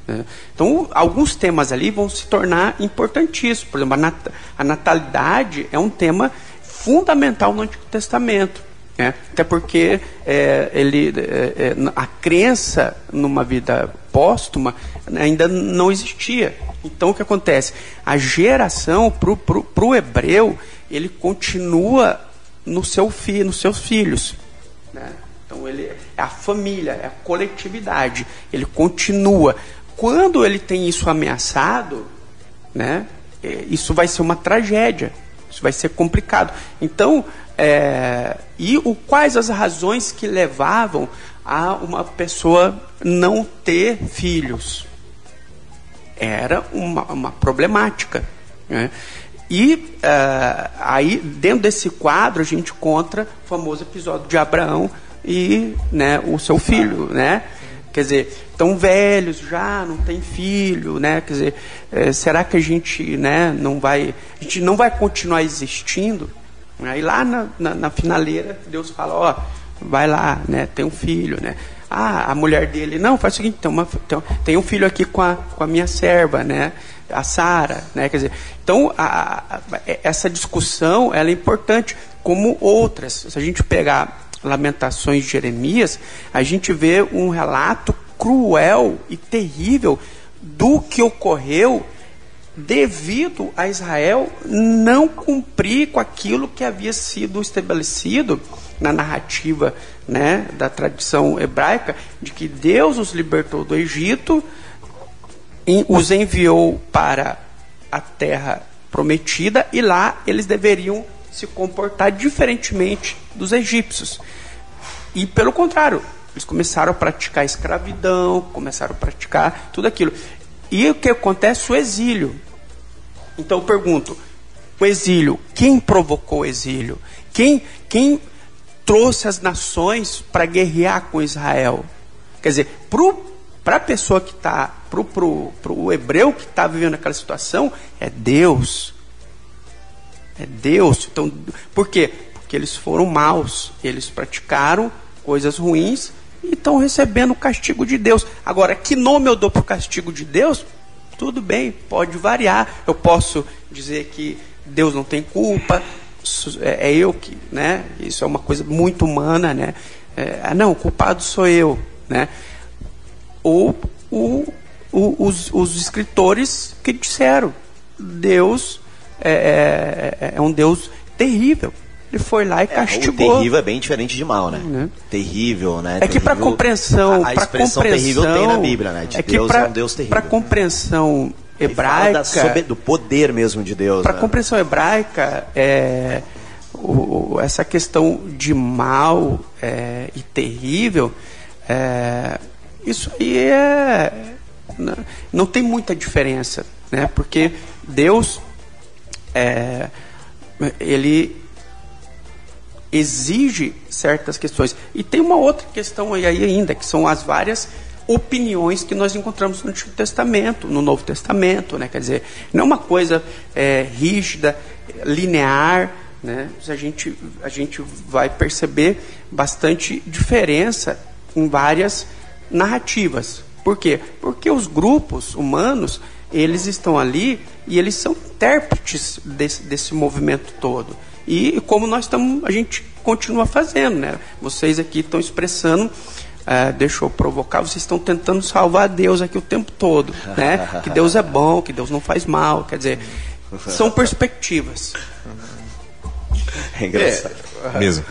Speaker 4: Né? Então, alguns temas ali vão se tornar importantíssimos. Por exemplo, a, nat a natalidade é um tema fundamental no Antigo Testamento. Né? Até porque é, ele, é, é a crença numa vida póstuma ainda não existia. Então o que acontece? A geração para o hebreu ele continua no seu filho, nos seus filhos. Né? Então ele é a família, é a coletividade. Ele continua. Quando ele tem isso ameaçado, né? É, isso vai ser uma tragédia. Isso vai ser complicado. Então, é, e o, quais as razões que levavam a uma pessoa não ter filhos? Era uma, uma problemática. Né? E uh, aí, dentro desse quadro, a gente encontra o famoso episódio de Abraão e né, o seu filho, né? Quer dizer, tão velhos já, não tem filho, né? Quer dizer, é, será que a gente, né, não vai, a gente não vai continuar existindo? Aí lá na, na, na finaleira, Deus fala, ó, vai lá, né, tem um filho, né? Ah, a mulher dele, não, faz o seguinte, tem, uma, tem, um filho aqui com a, com a minha serva, né? A Sara, né? Quer dizer, então a, a, essa discussão ela é importante, como outras. Se a gente pegar Lamentações de Jeremias, a gente vê um relato cruel e terrível do que ocorreu devido a Israel não cumprir com aquilo que havia sido estabelecido na narrativa né, da tradição hebraica, de que Deus os libertou do Egito, os enviou para a terra prometida e lá eles deveriam se comportar diferentemente dos egípcios. E pelo contrário, eles começaram a praticar escravidão, começaram a praticar tudo aquilo. E o que acontece? O exílio. Então eu pergunto: o exílio, quem provocou o exílio? Quem, quem trouxe as nações para guerrear com Israel. Quer dizer, para a pessoa que está, para o hebreu que está vivendo aquela situação, é Deus. É Deus. Então, por quê? Porque eles foram maus, eles praticaram coisas ruins e estão recebendo o castigo de Deus. Agora, que nome eu dou para o castigo de Deus? Tudo bem, pode variar. Eu posso dizer que Deus não tem culpa, é, é eu que, né? Isso é uma coisa muito humana, né? É, ah, não, o culpado sou eu, né? Ou o, o, os, os escritores que disseram, Deus é, é, é um Deus terrível. Ele foi lá e castigou.
Speaker 3: É, o terrível é bem diferente de mal, né? né? Terrível, né?
Speaker 4: É que para compreensão,
Speaker 3: a, a expressão terrível tem na Bíblia, né? De
Speaker 4: é
Speaker 3: Deus
Speaker 4: pra,
Speaker 3: é um Deus terrível.
Speaker 4: Para compreensão hebraica,
Speaker 3: sob, do poder mesmo de Deus.
Speaker 4: Para
Speaker 3: né?
Speaker 4: compreensão hebraica, é, o, essa questão de mal é, e terrível, é, isso aí é não, não tem muita diferença, né? Porque Deus é, ele exige certas questões. E tem uma outra questão aí ainda, que são as várias opiniões que nós encontramos no Antigo Testamento, no Novo Testamento, né? Quer dizer, não é uma coisa é, rígida, linear, né? A gente a gente vai perceber bastante diferença em várias narrativas. Por quê? Porque os grupos humanos eles estão ali e eles são intérpretes desse, desse movimento todo. E como nós estamos, a gente continua fazendo, né? Vocês aqui estão expressando, é, deixa eu provocar, vocês estão tentando salvar Deus aqui o tempo todo, né? [laughs] Que Deus é bom, que Deus não faz mal, quer dizer, são perspectivas.
Speaker 3: É engraçado.
Speaker 2: É, mesmo.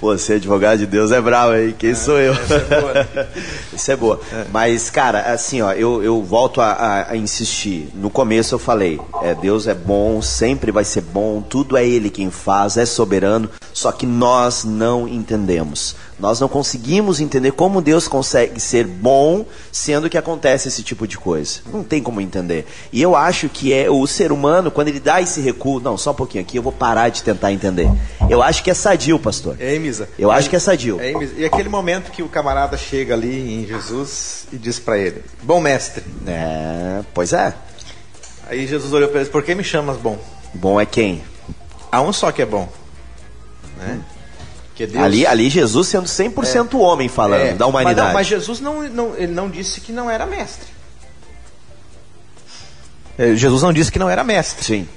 Speaker 3: Pô, ser advogado de Deus é bravo aí. Quem é, sou eu? Isso é boa. [laughs] isso é boa. É. Mas, cara, assim, ó, eu, eu volto a, a, a insistir. No começo eu falei, é, Deus é bom, sempre vai ser bom, tudo é Ele quem faz, é soberano, só que nós não entendemos. Nós não conseguimos entender como Deus consegue ser bom sendo que acontece esse tipo de coisa. Não tem como entender. E eu acho que é o ser humano, quando ele dá esse recuo, não, só um pouquinho aqui, eu vou parar de tentar entender. Eu acho que é sadio, pastor.
Speaker 5: É, Misa.
Speaker 3: Eu é, acho que é sadio.
Speaker 5: É, e aquele momento que o camarada chega ali em Jesus e diz para ele: Bom mestre.
Speaker 3: É, pois é.
Speaker 5: Aí Jesus olhou para ele: Por que me chamas bom?
Speaker 3: Bom é quem?
Speaker 5: Há um só que é bom. Né? Hum.
Speaker 3: Deus... ali, ali Jesus sendo 100% é, homem falando é, da humanidade.
Speaker 5: Mas, não, mas, Jesus não, não, ele não disse que não era mestre. É, Jesus não disse que não era mestre.
Speaker 3: Sim.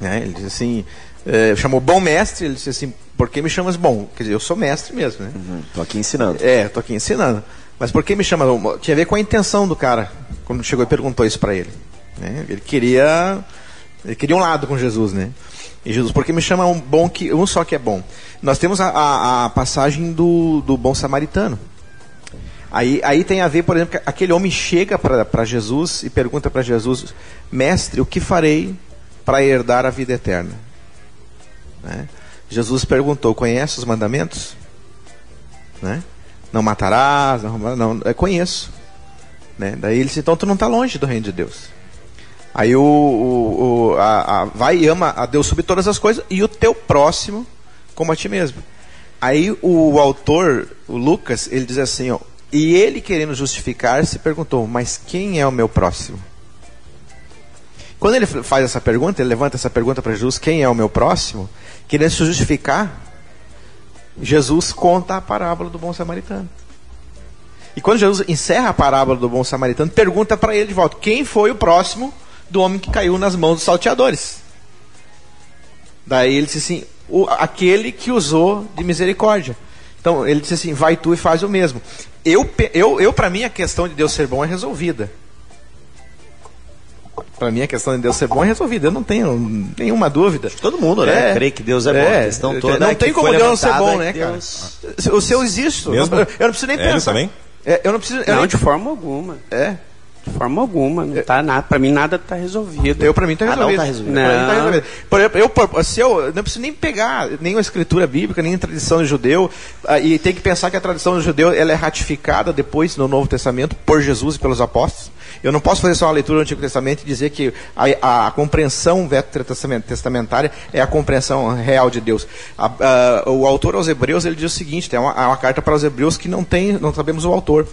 Speaker 5: É, ele disse assim, é, chamou bom mestre, ele disse assim, por que me chamas bom? Quer dizer, eu sou mestre mesmo, né?
Speaker 3: Uhum, tô aqui ensinando.
Speaker 5: É, tô aqui ensinando. Mas por que me chama? Tinha a ver com a intenção do cara quando chegou e perguntou isso para ele. Né? Ele queria, ele queria um lado com Jesus, né? E Jesus, porque me chama um bom que um só que é bom. Nós temos a, a, a passagem do, do bom samaritano. Aí, aí tem a ver, por exemplo, que aquele homem chega para Jesus e pergunta para Jesus: Mestre, o que farei para herdar a vida eterna? Né? Jesus perguntou: Conhece os mandamentos? Né? Não matarás, não, não é, conheço. Né? Daí ele disse: Então tu não está longe do reino de Deus. Aí o, o, o a, a, vai e ama a Deus sobre todas as coisas e o teu próximo como a ti mesmo. Aí o autor, o Lucas, ele diz assim, ó, e ele querendo justificar-se perguntou, mas quem é o meu próximo? Quando ele faz essa pergunta, ele levanta essa pergunta para Jesus, quem é o meu próximo? Querendo se justificar, Jesus conta a parábola do bom samaritano. E quando Jesus encerra a parábola do bom samaritano, pergunta para ele de volta: quem foi o próximo do homem que caiu nas mãos dos salteadores. Daí ele disse assim: o, aquele que usou de misericórdia. Então ele disse assim: vai tu e faz o mesmo. Eu, eu, eu para mim, a questão de Deus ser bom é resolvida. Para mim, a questão de Deus ser bom é resolvida. Eu não tenho nenhuma dúvida.
Speaker 3: Todo mundo, né? É, Crê que Deus é bom. É, a questão toda
Speaker 5: não
Speaker 3: é
Speaker 5: tem como Deus não ser bom, né, cara? Deus... O seu existe.
Speaker 2: Mesmo?
Speaker 5: Eu não preciso nem
Speaker 2: é,
Speaker 5: pensar.
Speaker 2: Também?
Speaker 5: É, eu não preciso.
Speaker 4: não,
Speaker 5: nem...
Speaker 4: de forma alguma.
Speaker 5: É.
Speaker 4: De forma alguma, não tá nada, para mim nada está resolvido.
Speaker 5: Eu, pra mim, tá
Speaker 3: Ah, não
Speaker 5: resolvido.
Speaker 3: tá resolvido.
Speaker 5: Pra mim tá
Speaker 4: Não.
Speaker 5: resolvido. Por exemplo, eu, se eu não preciso nem pegar nenhuma escritura bíblica, nem tradição do judeu, ah, e tem que pensar que a tradição do judeu ela é ratificada depois no Novo Testamento por Jesus e pelos apóstolos. Eu não posso fazer só uma leitura do Antigo Testamento e dizer que a, a compreensão veterotestamentária é a compreensão real de Deus. A- a- o autor aos Hebreus ele diz o seguinte: tem uma, uma carta para os Hebreus que não tem, não sabemos o autor.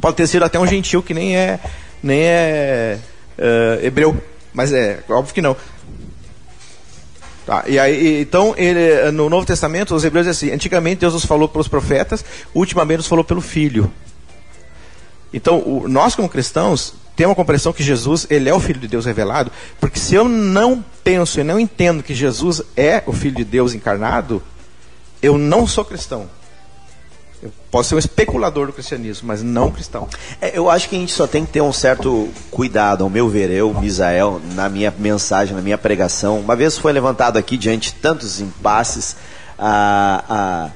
Speaker 5: Pode ter sido até um gentil que nem é, nem é, eh, hebreu, mas é óbvio que não. Tá, e aí, então, ele, no Novo Testamento, os hebreus dizem assim: antigamente Deus nos falou pelos profetas, ultimamente nos falou pelo Filho. Então, o- nós como cristãos temos a compreensão que Jesus ele é o Filho de Deus revelado, porque se eu não penso e não entendo que Jesus é o Filho de Deus encarnado, eu não sou cristão. Eu posso ser um especulador do cristianismo, mas não cristão.
Speaker 3: É, eu acho que a gente só tem que ter um certo cuidado, ao meu ver, eu, Misael, na minha mensagem, na minha pregação. Uma vez foi levantado aqui, diante de tantos impasses, a,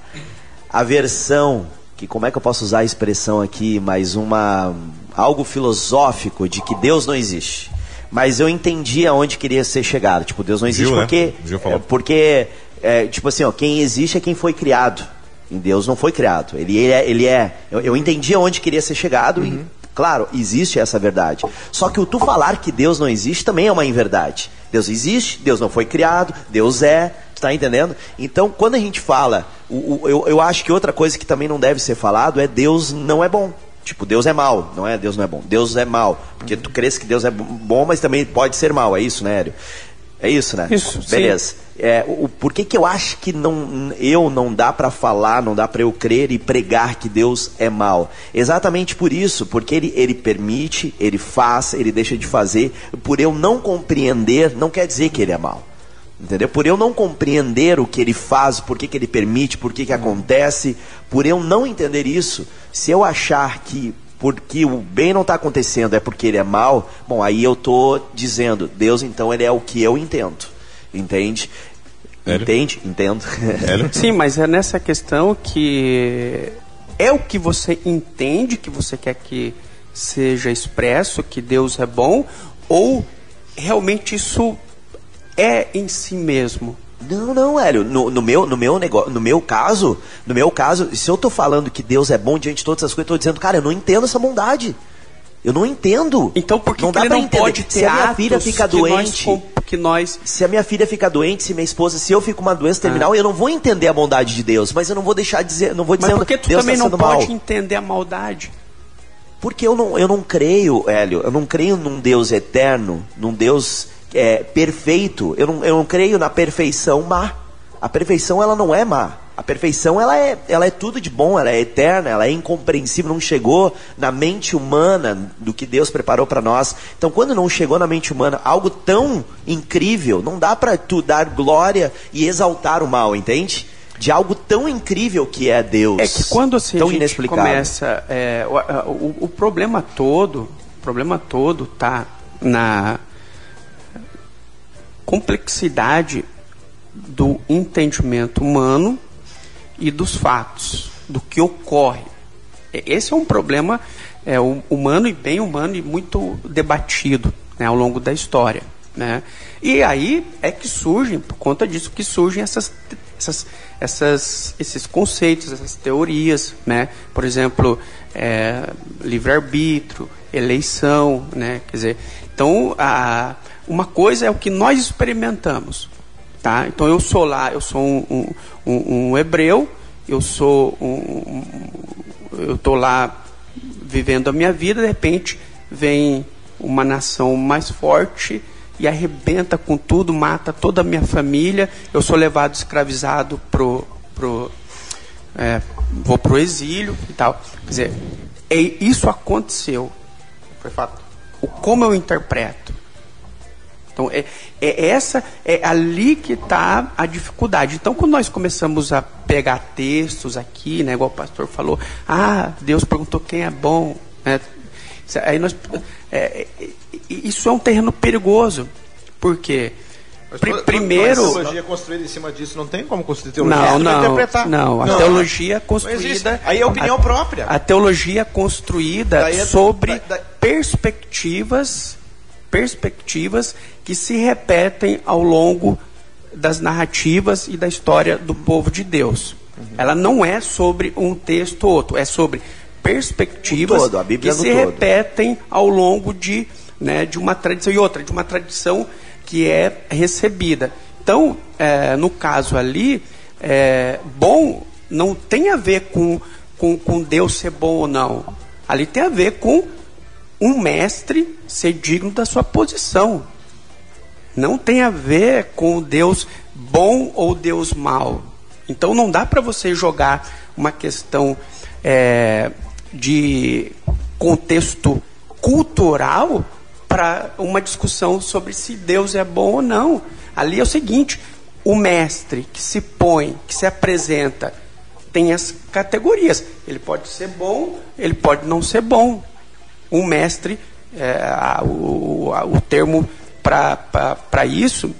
Speaker 3: a, a versão, que como é que eu posso usar a expressão aqui, mas uma algo filosófico de que Deus não existe. Mas eu entendi aonde queria ser chegado. Tipo, Deus não existe
Speaker 2: Gil, né?
Speaker 3: porque.
Speaker 2: Gil falou.
Speaker 3: é, porque, é, tipo assim, ó, quem existe é quem foi criado. Em Deus não foi criado. Ele, ele é. Ele é eu, eu entendi aonde queria ser chegado e, claro, existe essa verdade. Só que o tu falar que Deus não existe também é uma inverdade. Deus existe, Deus não foi criado, Deus é. Tu tá entendendo? Então, quando a gente fala, o, o- eu, eu acho que outra coisa que também não deve ser falado é Deus não é bom. Tipo, Deus é mal, não é Deus não é bom. Deus é mal. Porque tu crês que Deus é bom, mas também pode ser mal, é isso, né, Hélio? É isso, né?
Speaker 4: Isso.
Speaker 3: Beleza. É, o- por que, que eu acho que não, eu não dá para falar, não dá para eu crer e pregar que Deus é mal? Exatamente por isso, porque ele, ele permite, ele faz, ele deixa de fazer. Por eu não compreender, não quer dizer que ele é mal. Entendeu? Por eu não compreender o que ele faz, por que, que ele permite, por que, que acontece, por eu não entender isso, se eu achar que porque o bem não está acontecendo é porque ele é mal, bom, aí eu tô dizendo, Deus então ele é o que eu entendo. Entende?
Speaker 2: Hélio?
Speaker 3: Entende? Entendo.
Speaker 2: Hélio? [laughs]
Speaker 4: Sim, mas é nessa questão que é o que você entende que você quer que seja expresso, que Deus é bom, ou realmente isso é em si mesmo?
Speaker 3: Não, não, Hélio. No, no meu, no meu negócio, no meu caso, no meu caso, se eu tô falando que Deus é bom diante de todas essas coisas, eu tô dizendo, cara, eu não entendo essa bondade. Eu não entendo.
Speaker 4: Então por que,
Speaker 3: não
Speaker 4: que
Speaker 3: dá
Speaker 4: ele não
Speaker 3: entender.
Speaker 4: pode ter
Speaker 3: Se a minha filha fica
Speaker 4: que nós,
Speaker 3: doente,
Speaker 4: que nós
Speaker 3: se a minha filha fica doente, se minha esposa, se eu fico com uma doença terminal, eu não vou entender a bondade de Deus, mas eu não vou deixar de dizer, não vou
Speaker 4: Mas
Speaker 3: dizendo
Speaker 4: por que tu
Speaker 3: Deus
Speaker 4: também
Speaker 3: está
Speaker 4: não pode
Speaker 3: mal.
Speaker 4: entender a maldade?
Speaker 3: Porque eu não, eu não creio, Hélio, eu não creio num Deus eterno, num Deus é, perfeito. Eu não, eu não creio na perfeição má. A perfeição ela não é má. A perfeição ela é, ela é tudo de bom, ela é eterna, ela é incompreensível, não chegou na mente humana do que Deus preparou para nós. Então, quando não chegou na mente humana algo tão incrível, não dá para tu dar glória e exaltar o mal, entende? De algo tão incrível que é Deus.
Speaker 4: É que quando assim,
Speaker 3: tão
Speaker 4: a gente começa, é, o, o- o problema todo, o problema todo tá na complexidade do entendimento humano e dos fatos, do que ocorre. Esse é um problema é, hu- humano e bem humano e muito debatido né, ao longo da história. Né? E aí é que surgem, por conta disso, que surgem essas, essas, essas, esses conceitos, essas teorias. Né? Por exemplo, é, livre-arbítrio, eleição. Né? Quer dizer, então, a, uma coisa é o que nós experimentamos. Tá? Então eu sou lá, eu sou um, um- um- um hebreu, eu sou um, eu estou lá vivendo a minha vida, de repente vem uma nação mais forte e arrebenta com tudo, mata toda a minha família, eu sou levado escravizado pro, pro é, vou pro exílio e tal. Quer dizer, é, isso aconteceu. Foi fato. O como eu interpreto. Então, é, é essa, é ali que está a dificuldade. Então, quando nós começamos a pegar textos aqui, né, igual o pastor falou, ah, Deus perguntou quem é bom, né? Isso- Aí nós, é, é, isso é um terreno perigoso, porque pri- primeiro,
Speaker 5: A teologia construída em cima disso não tem como construir teologia.
Speaker 4: não, não,
Speaker 5: interpretar.
Speaker 4: não, a
Speaker 5: Não.
Speaker 4: teologia construída,
Speaker 5: Aí é opinião
Speaker 4: a-
Speaker 5: própria.
Speaker 4: A teologia construída
Speaker 5: é-
Speaker 4: sobre
Speaker 5: da- da-
Speaker 4: perspectivas, perspectivas que se repetem ao longo das narrativas e da história do povo de Deus. Ela não é sobre um texto ou outro, é sobre perspectivas
Speaker 3: todo,
Speaker 4: que se
Speaker 3: todo.
Speaker 4: repetem ao longo de, né, de uma tradição e outra, de uma tradição que é recebida. Então, é, no caso ali, é, bom não tem a ver com, com, com Deus ser bom ou não. Ali tem a ver com um mestre ser digno da sua posição. Não tem a ver com Deus bom ou Deus mau. Então não dá para você jogar uma questão é, de contexto cultural para uma discussão sobre se Deus é bom ou não. Ali é o seguinte: o mestre que se põe, que se apresenta, tem as categorias. Ele pode ser bom, ele pode não ser bom. Um mestre, é, a- o, a- o termo para isso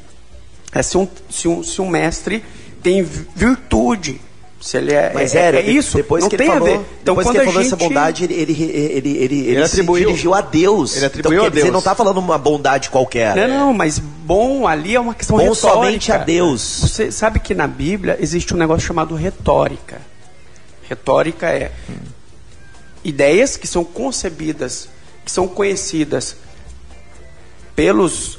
Speaker 4: é se um, se, um, se um mestre tem virtude. Se ele é,
Speaker 3: Mas
Speaker 4: é,
Speaker 3: era,
Speaker 4: é isso,
Speaker 3: depois
Speaker 4: não
Speaker 3: que
Speaker 4: tem
Speaker 3: ele falou,
Speaker 4: a ver. Então,
Speaker 3: depois
Speaker 4: quando
Speaker 3: que ele falou
Speaker 4: gente...
Speaker 3: essa bondade, ele, ele, ele, ele, ele,
Speaker 5: atribuiu.
Speaker 3: se dirigiu a Deus.
Speaker 5: Ele atribuiu
Speaker 3: então,
Speaker 5: a Deus.
Speaker 3: não está falando uma bondade qualquer.
Speaker 4: Não, não, mas bom ali é uma questão
Speaker 3: Bom
Speaker 4: retórica.
Speaker 3: somente a Deus.
Speaker 4: Você sabe que na Bíblia existe um negócio chamado retórica. Retórica é ideias que são concebidas, que são conhecidas pelos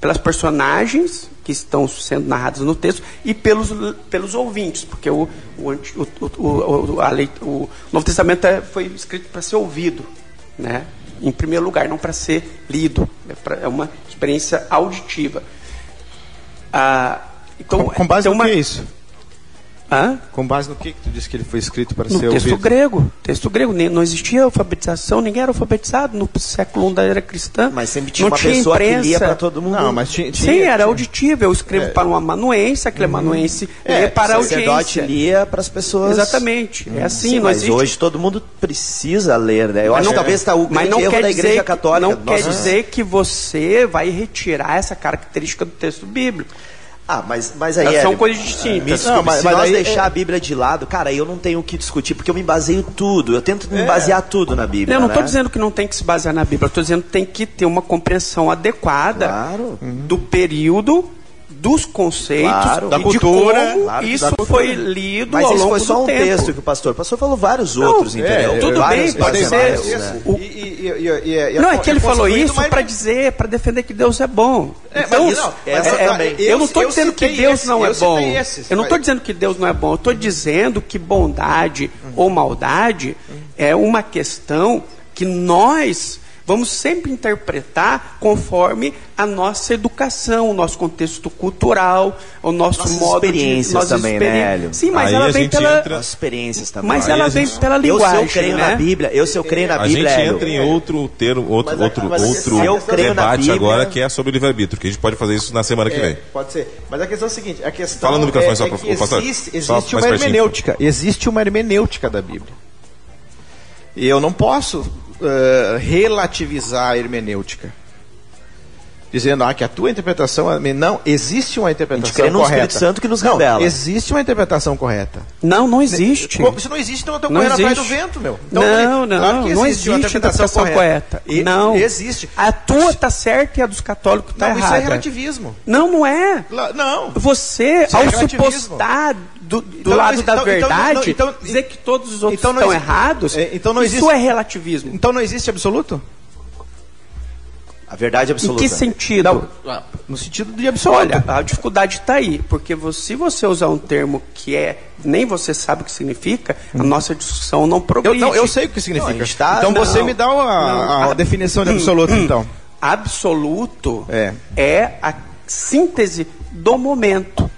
Speaker 4: pelas personagens que estão sendo narradas no texto e pelos, pelos ouvintes, porque o, o, o, o, a lei- o Novo Testamento é- foi escrito para ser ouvido, né? em primeiro lugar, não para ser lido. É, pra- é uma experiência auditiva. Ah, então,
Speaker 5: Com, com base
Speaker 4: tem
Speaker 5: no
Speaker 4: uma-
Speaker 5: que é isso?
Speaker 4: Hã?
Speaker 5: Com base no que, que tu disse que ele foi escrito para
Speaker 4: No
Speaker 5: ser
Speaker 4: texto
Speaker 5: ouvido?
Speaker 4: grego. Texto grego. Nem- Não existia alfabetização, ninguém era alfabetizado no século I da era cristã.
Speaker 3: Mas sempre tinha
Speaker 4: não
Speaker 3: uma
Speaker 4: tinha
Speaker 3: pessoa que lia
Speaker 4: imprensa.
Speaker 3: para todo mundo.
Speaker 5: Não, mas tinha, tinha
Speaker 4: Sim, era
Speaker 5: tinha-
Speaker 4: auditivo. Eu escrevo para um amanuense, aquele amanuense
Speaker 3: É,
Speaker 4: lê para a
Speaker 3: o sacerdote
Speaker 4: audiência.
Speaker 3: lia para as pessoas.
Speaker 4: Exatamente. É assim,
Speaker 3: Sim,
Speaker 4: não
Speaker 3: mas
Speaker 4: existe.
Speaker 3: hoje todo mundo precisa ler, né? Eu
Speaker 4: Mas
Speaker 3: acho
Speaker 4: não-
Speaker 3: que talvez está o
Speaker 4: mas não quer
Speaker 3: da
Speaker 4: dizer,
Speaker 3: Igreja Católica.
Speaker 4: Não quer dizer que você vai retirar essa característica do texto bíblico.
Speaker 3: Ah, mas, mas aí
Speaker 4: Elas
Speaker 3: é.
Speaker 4: são coisas distintas.
Speaker 3: Me desculpe,
Speaker 5: Não, mas-
Speaker 3: se
Speaker 5: mas
Speaker 3: nós
Speaker 5: aí
Speaker 3: deixar
Speaker 5: é-
Speaker 3: a Bíblia de lado, cara, eu não tenho o que discutir, porque eu me baseio tudo. Eu tento me basear tudo na Bíblia.
Speaker 4: Eu não estou
Speaker 3: né?
Speaker 4: dizendo que não tem que se basear na Bíblia, eu estou dizendo que tem que ter uma compreensão adequada
Speaker 3: Claro.
Speaker 4: do período, dos conceitos
Speaker 3: Claro.
Speaker 4: e
Speaker 3: Da
Speaker 4: de
Speaker 5: cultura,
Speaker 4: como
Speaker 3: claro,
Speaker 4: isso
Speaker 3: da cultura.
Speaker 4: foi lido
Speaker 3: Mas
Speaker 4: ao
Speaker 3: isso
Speaker 4: longo
Speaker 3: foi só um
Speaker 4: tempo.
Speaker 3: texto que o pastor. O pastor falou vários
Speaker 4: Não,
Speaker 3: outros,
Speaker 4: é,
Speaker 3: entendeu?
Speaker 4: tudo
Speaker 3: Vários
Speaker 4: bem, pode ser. Não, é que ele falou isso para dizer, para defender que Deus é bom.
Speaker 5: É,
Speaker 4: então,
Speaker 5: mas não, mas
Speaker 3: essa
Speaker 4: é-
Speaker 3: também.
Speaker 4: eu, não estou dizendo que Deus
Speaker 5: esse,
Speaker 4: não é
Speaker 5: eu
Speaker 4: bom.
Speaker 5: esses,
Speaker 4: eu não estou
Speaker 5: mas-
Speaker 4: dizendo que Deus não é bom. Eu estou dizendo que bondade ou maldade é uma questão que nós vamos sempre interpretar conforme a nossa educação, o nosso contexto cultural, o nosso
Speaker 3: Nossas
Speaker 4: modo
Speaker 3: experiências
Speaker 4: de nossas
Speaker 3: também,
Speaker 4: experi-
Speaker 3: né, Hélio?
Speaker 4: Sim, mas
Speaker 2: Aí
Speaker 4: ela
Speaker 2: a
Speaker 4: vem
Speaker 2: gente
Speaker 4: pela
Speaker 2: entra-
Speaker 3: As experiências também.
Speaker 4: mas
Speaker 2: Aí
Speaker 4: ela
Speaker 2: a
Speaker 4: vem
Speaker 2: gente-
Speaker 4: pela
Speaker 3: eu, se
Speaker 4: linguagem,
Speaker 3: eu creio
Speaker 4: né?
Speaker 3: na Bíblia, eu se eu creio na
Speaker 2: A
Speaker 3: Bíblia,
Speaker 2: gente
Speaker 3: Hélio,
Speaker 2: entra em outro termo, outro,
Speaker 5: Mas-
Speaker 2: outro,
Speaker 5: mas a
Speaker 2: outro debate
Speaker 3: Bíblia-
Speaker 2: agora que é sobre o livre-arbítrio, que a gente pode fazer isso na semana que
Speaker 5: É,
Speaker 2: vem.
Speaker 5: pode ser. Mas a questão é a seguinte: a questão
Speaker 2: Fala no microfone
Speaker 5: é,
Speaker 2: só
Speaker 5: é
Speaker 2: ô, pastor,
Speaker 5: existe,
Speaker 2: só
Speaker 5: existe uma hermenêutica. Existe uma hermenêutica da Bíblia. E eu não posso eh, relativizar a hermenêutica. Dizendo ah, que a tua interpretação. é- Não, existe uma
Speaker 3: a
Speaker 5: interpretação
Speaker 3: gente crê no
Speaker 5: correta.
Speaker 3: Espírito Santo que nos
Speaker 5: não,
Speaker 3: revela.
Speaker 5: existe uma interpretação correta.
Speaker 4: Não, não existe.
Speaker 5: Como se não existe, então eu estou
Speaker 4: Não
Speaker 5: correndo atrás do
Speaker 4: existe.
Speaker 5: vento, meu.
Speaker 4: não,
Speaker 5: Então,
Speaker 4: não,
Speaker 5: claro que
Speaker 4: não
Speaker 5: existe uma
Speaker 4: existe interpretação correta.
Speaker 5: E-
Speaker 4: não.
Speaker 5: Existe.
Speaker 4: A tua tá certa e a dos católicos tá
Speaker 5: Não, isso
Speaker 4: errada.
Speaker 5: é relativismo.
Speaker 4: Não, não é.
Speaker 5: Não.
Speaker 4: Você,
Speaker 5: Isso é
Speaker 4: ao se
Speaker 5: relativismo.
Speaker 4: Do, do
Speaker 5: Então,
Speaker 4: lado
Speaker 5: então,
Speaker 4: da
Speaker 5: então,
Speaker 4: verdade,
Speaker 5: então, então,
Speaker 4: dizer que todos os outros
Speaker 5: então não
Speaker 4: estão
Speaker 5: existe-
Speaker 4: errados,
Speaker 5: é, então não
Speaker 4: isso
Speaker 5: existe-
Speaker 4: é relativismo.
Speaker 5: Então não existe absoluto?
Speaker 3: A verdade
Speaker 4: Em
Speaker 3: absoluta.
Speaker 4: que sentido?
Speaker 5: No sentido de absoluto.
Speaker 4: Olha, a dificuldade está aí, porque você, se você usar um termo que é nem você sabe o que significa, a nossa discussão não
Speaker 5: eu,
Speaker 4: progride.
Speaker 5: não, eu sei o que significa.
Speaker 3: Não, tá-
Speaker 5: então
Speaker 3: não.
Speaker 5: você me dá a, a
Speaker 4: Não.
Speaker 5: definição de absoluto, então.
Speaker 4: Absoluto
Speaker 5: É.
Speaker 4: é a síntese do momento.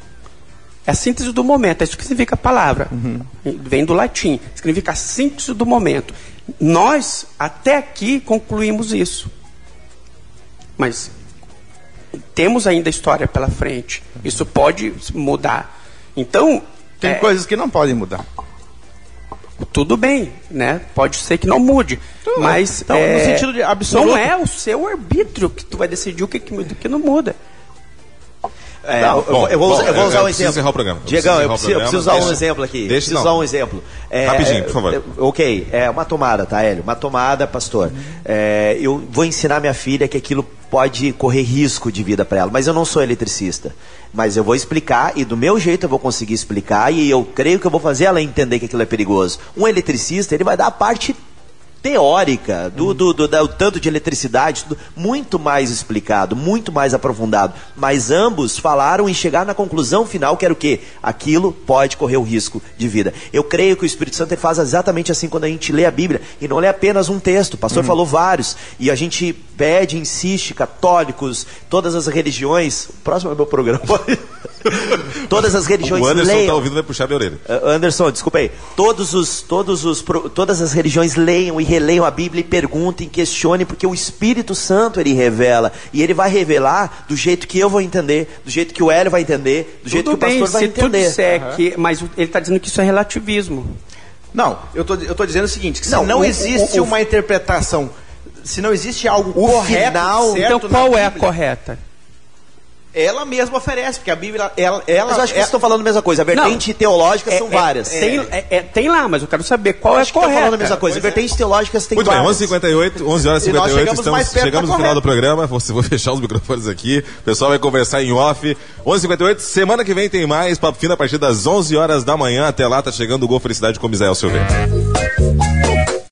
Speaker 4: É a síntese do momento, é isso que significa a palavra. Vem do latim, significa a síntese do momento. Nós, até aqui, concluímos isso. Mas temos ainda história pela frente. Isso pode mudar. Então,
Speaker 5: Tem
Speaker 4: é,
Speaker 5: coisas que não podem mudar.
Speaker 4: tudo bem, né? Pode ser que não mude, mas
Speaker 5: Então,
Speaker 4: é,
Speaker 5: no sentido de absoluto-
Speaker 4: não é o seu arbítrio que tu vai decidir o que, que muda e o que não muda.
Speaker 3: É,
Speaker 2: Não,
Speaker 3: eu,
Speaker 2: bom,
Speaker 3: eu vou, usar-
Speaker 2: bom,
Speaker 3: eu vou
Speaker 2: eu-
Speaker 3: usar
Speaker 2: eu
Speaker 3: um
Speaker 2: preciso
Speaker 3: exemplo.
Speaker 2: encerrar o programa. Eu
Speaker 3: Diegão, eu
Speaker 2: preciso
Speaker 3: eu preciso usar um
Speaker 2: programa.
Speaker 3: exemplo aqui.
Speaker 2: Deixa-
Speaker 3: preciso
Speaker 2: não.
Speaker 3: usar um exemplo. É,
Speaker 2: Rapidinho,
Speaker 3: é,
Speaker 2: por favor.
Speaker 3: é, ok, é uma tomada, tá, Hélio? Uma tomada, pastor. É, eu vou ensinar minha filha que aquilo pode correr risco de vida para ela, mas eu não sou eletricista. Mas eu vou explicar e do meu jeito eu vou conseguir explicar e eu creio que eu vou fazer ela entender que aquilo é perigoso. Um eletricista, ele vai dar a parte teórica, do, do, do, da- o tanto de eletricidade, tudo muito mais explicado, muito mais aprofundado. Mas ambos falaram em chegar na conclusão final, que era o quê? Aquilo pode correr o risco de vida. Eu creio que o Espírito Santo faz exatamente assim quando a gente lê a Bíblia. E não lê apenas um texto, o pastor falou vários. E a gente pede, insiste, católicos, todas as religiões. O próximo é meu programa. [laughs] [laughs] todas as religiões
Speaker 2: O Anderson
Speaker 3: leiam.
Speaker 2: tá ouvindo, vai puxar minha orelha.
Speaker 3: Uh, Anderson, desculpa aí. Todos os, todos os, todas as religiões leiam e releiam a Bíblia e perguntem, questionem, porque o Espírito Santo ele revela. E ele vai revelar do jeito que eu vou entender, do jeito que o Hélio vai entender, do jeito
Speaker 4: Tudo
Speaker 3: que o
Speaker 4: bem,
Speaker 3: pastor vai
Speaker 4: se tu
Speaker 3: entender.
Speaker 4: disser que... Mas ele está dizendo que isso é relativismo.
Speaker 5: Não, eu tô, eu tô dizendo o seguinte, que se
Speaker 3: Não,
Speaker 5: não,
Speaker 3: o-
Speaker 5: existe
Speaker 3: o- o-
Speaker 5: uma interpretação, se não existe algo
Speaker 3: O
Speaker 5: correto,
Speaker 3: final-
Speaker 5: certo
Speaker 4: Então
Speaker 5: na
Speaker 4: qual é a correta?
Speaker 5: Ela mesma oferece, porque a Bíblia, ela... ela
Speaker 3: Mas eu acho que
Speaker 5: é-
Speaker 3: vocês estão falando a mesma coisa. A vertente teológica são
Speaker 4: É-
Speaker 3: várias.
Speaker 4: é- tem, é- é- tem lá, mas eu quero saber qual
Speaker 3: acho
Speaker 4: é
Speaker 3: que estão
Speaker 4: correta.
Speaker 3: falando a mesma coisa. Vertentes teológicas tem
Speaker 2: Muito bem,
Speaker 3: várias.
Speaker 2: 11h58, 11 horas e
Speaker 5: E nós
Speaker 2: 58,
Speaker 5: chegamos
Speaker 2: estamos, chegamos no final do programa. Vou, vou fechar os microfones aqui. O pessoal vai conversar em off. 11h58, semana que vem tem mais. Papo Fino a partir das 11 horas da manhã. Até lá, tá chegando o Gol Felicidade com Misael Silveira.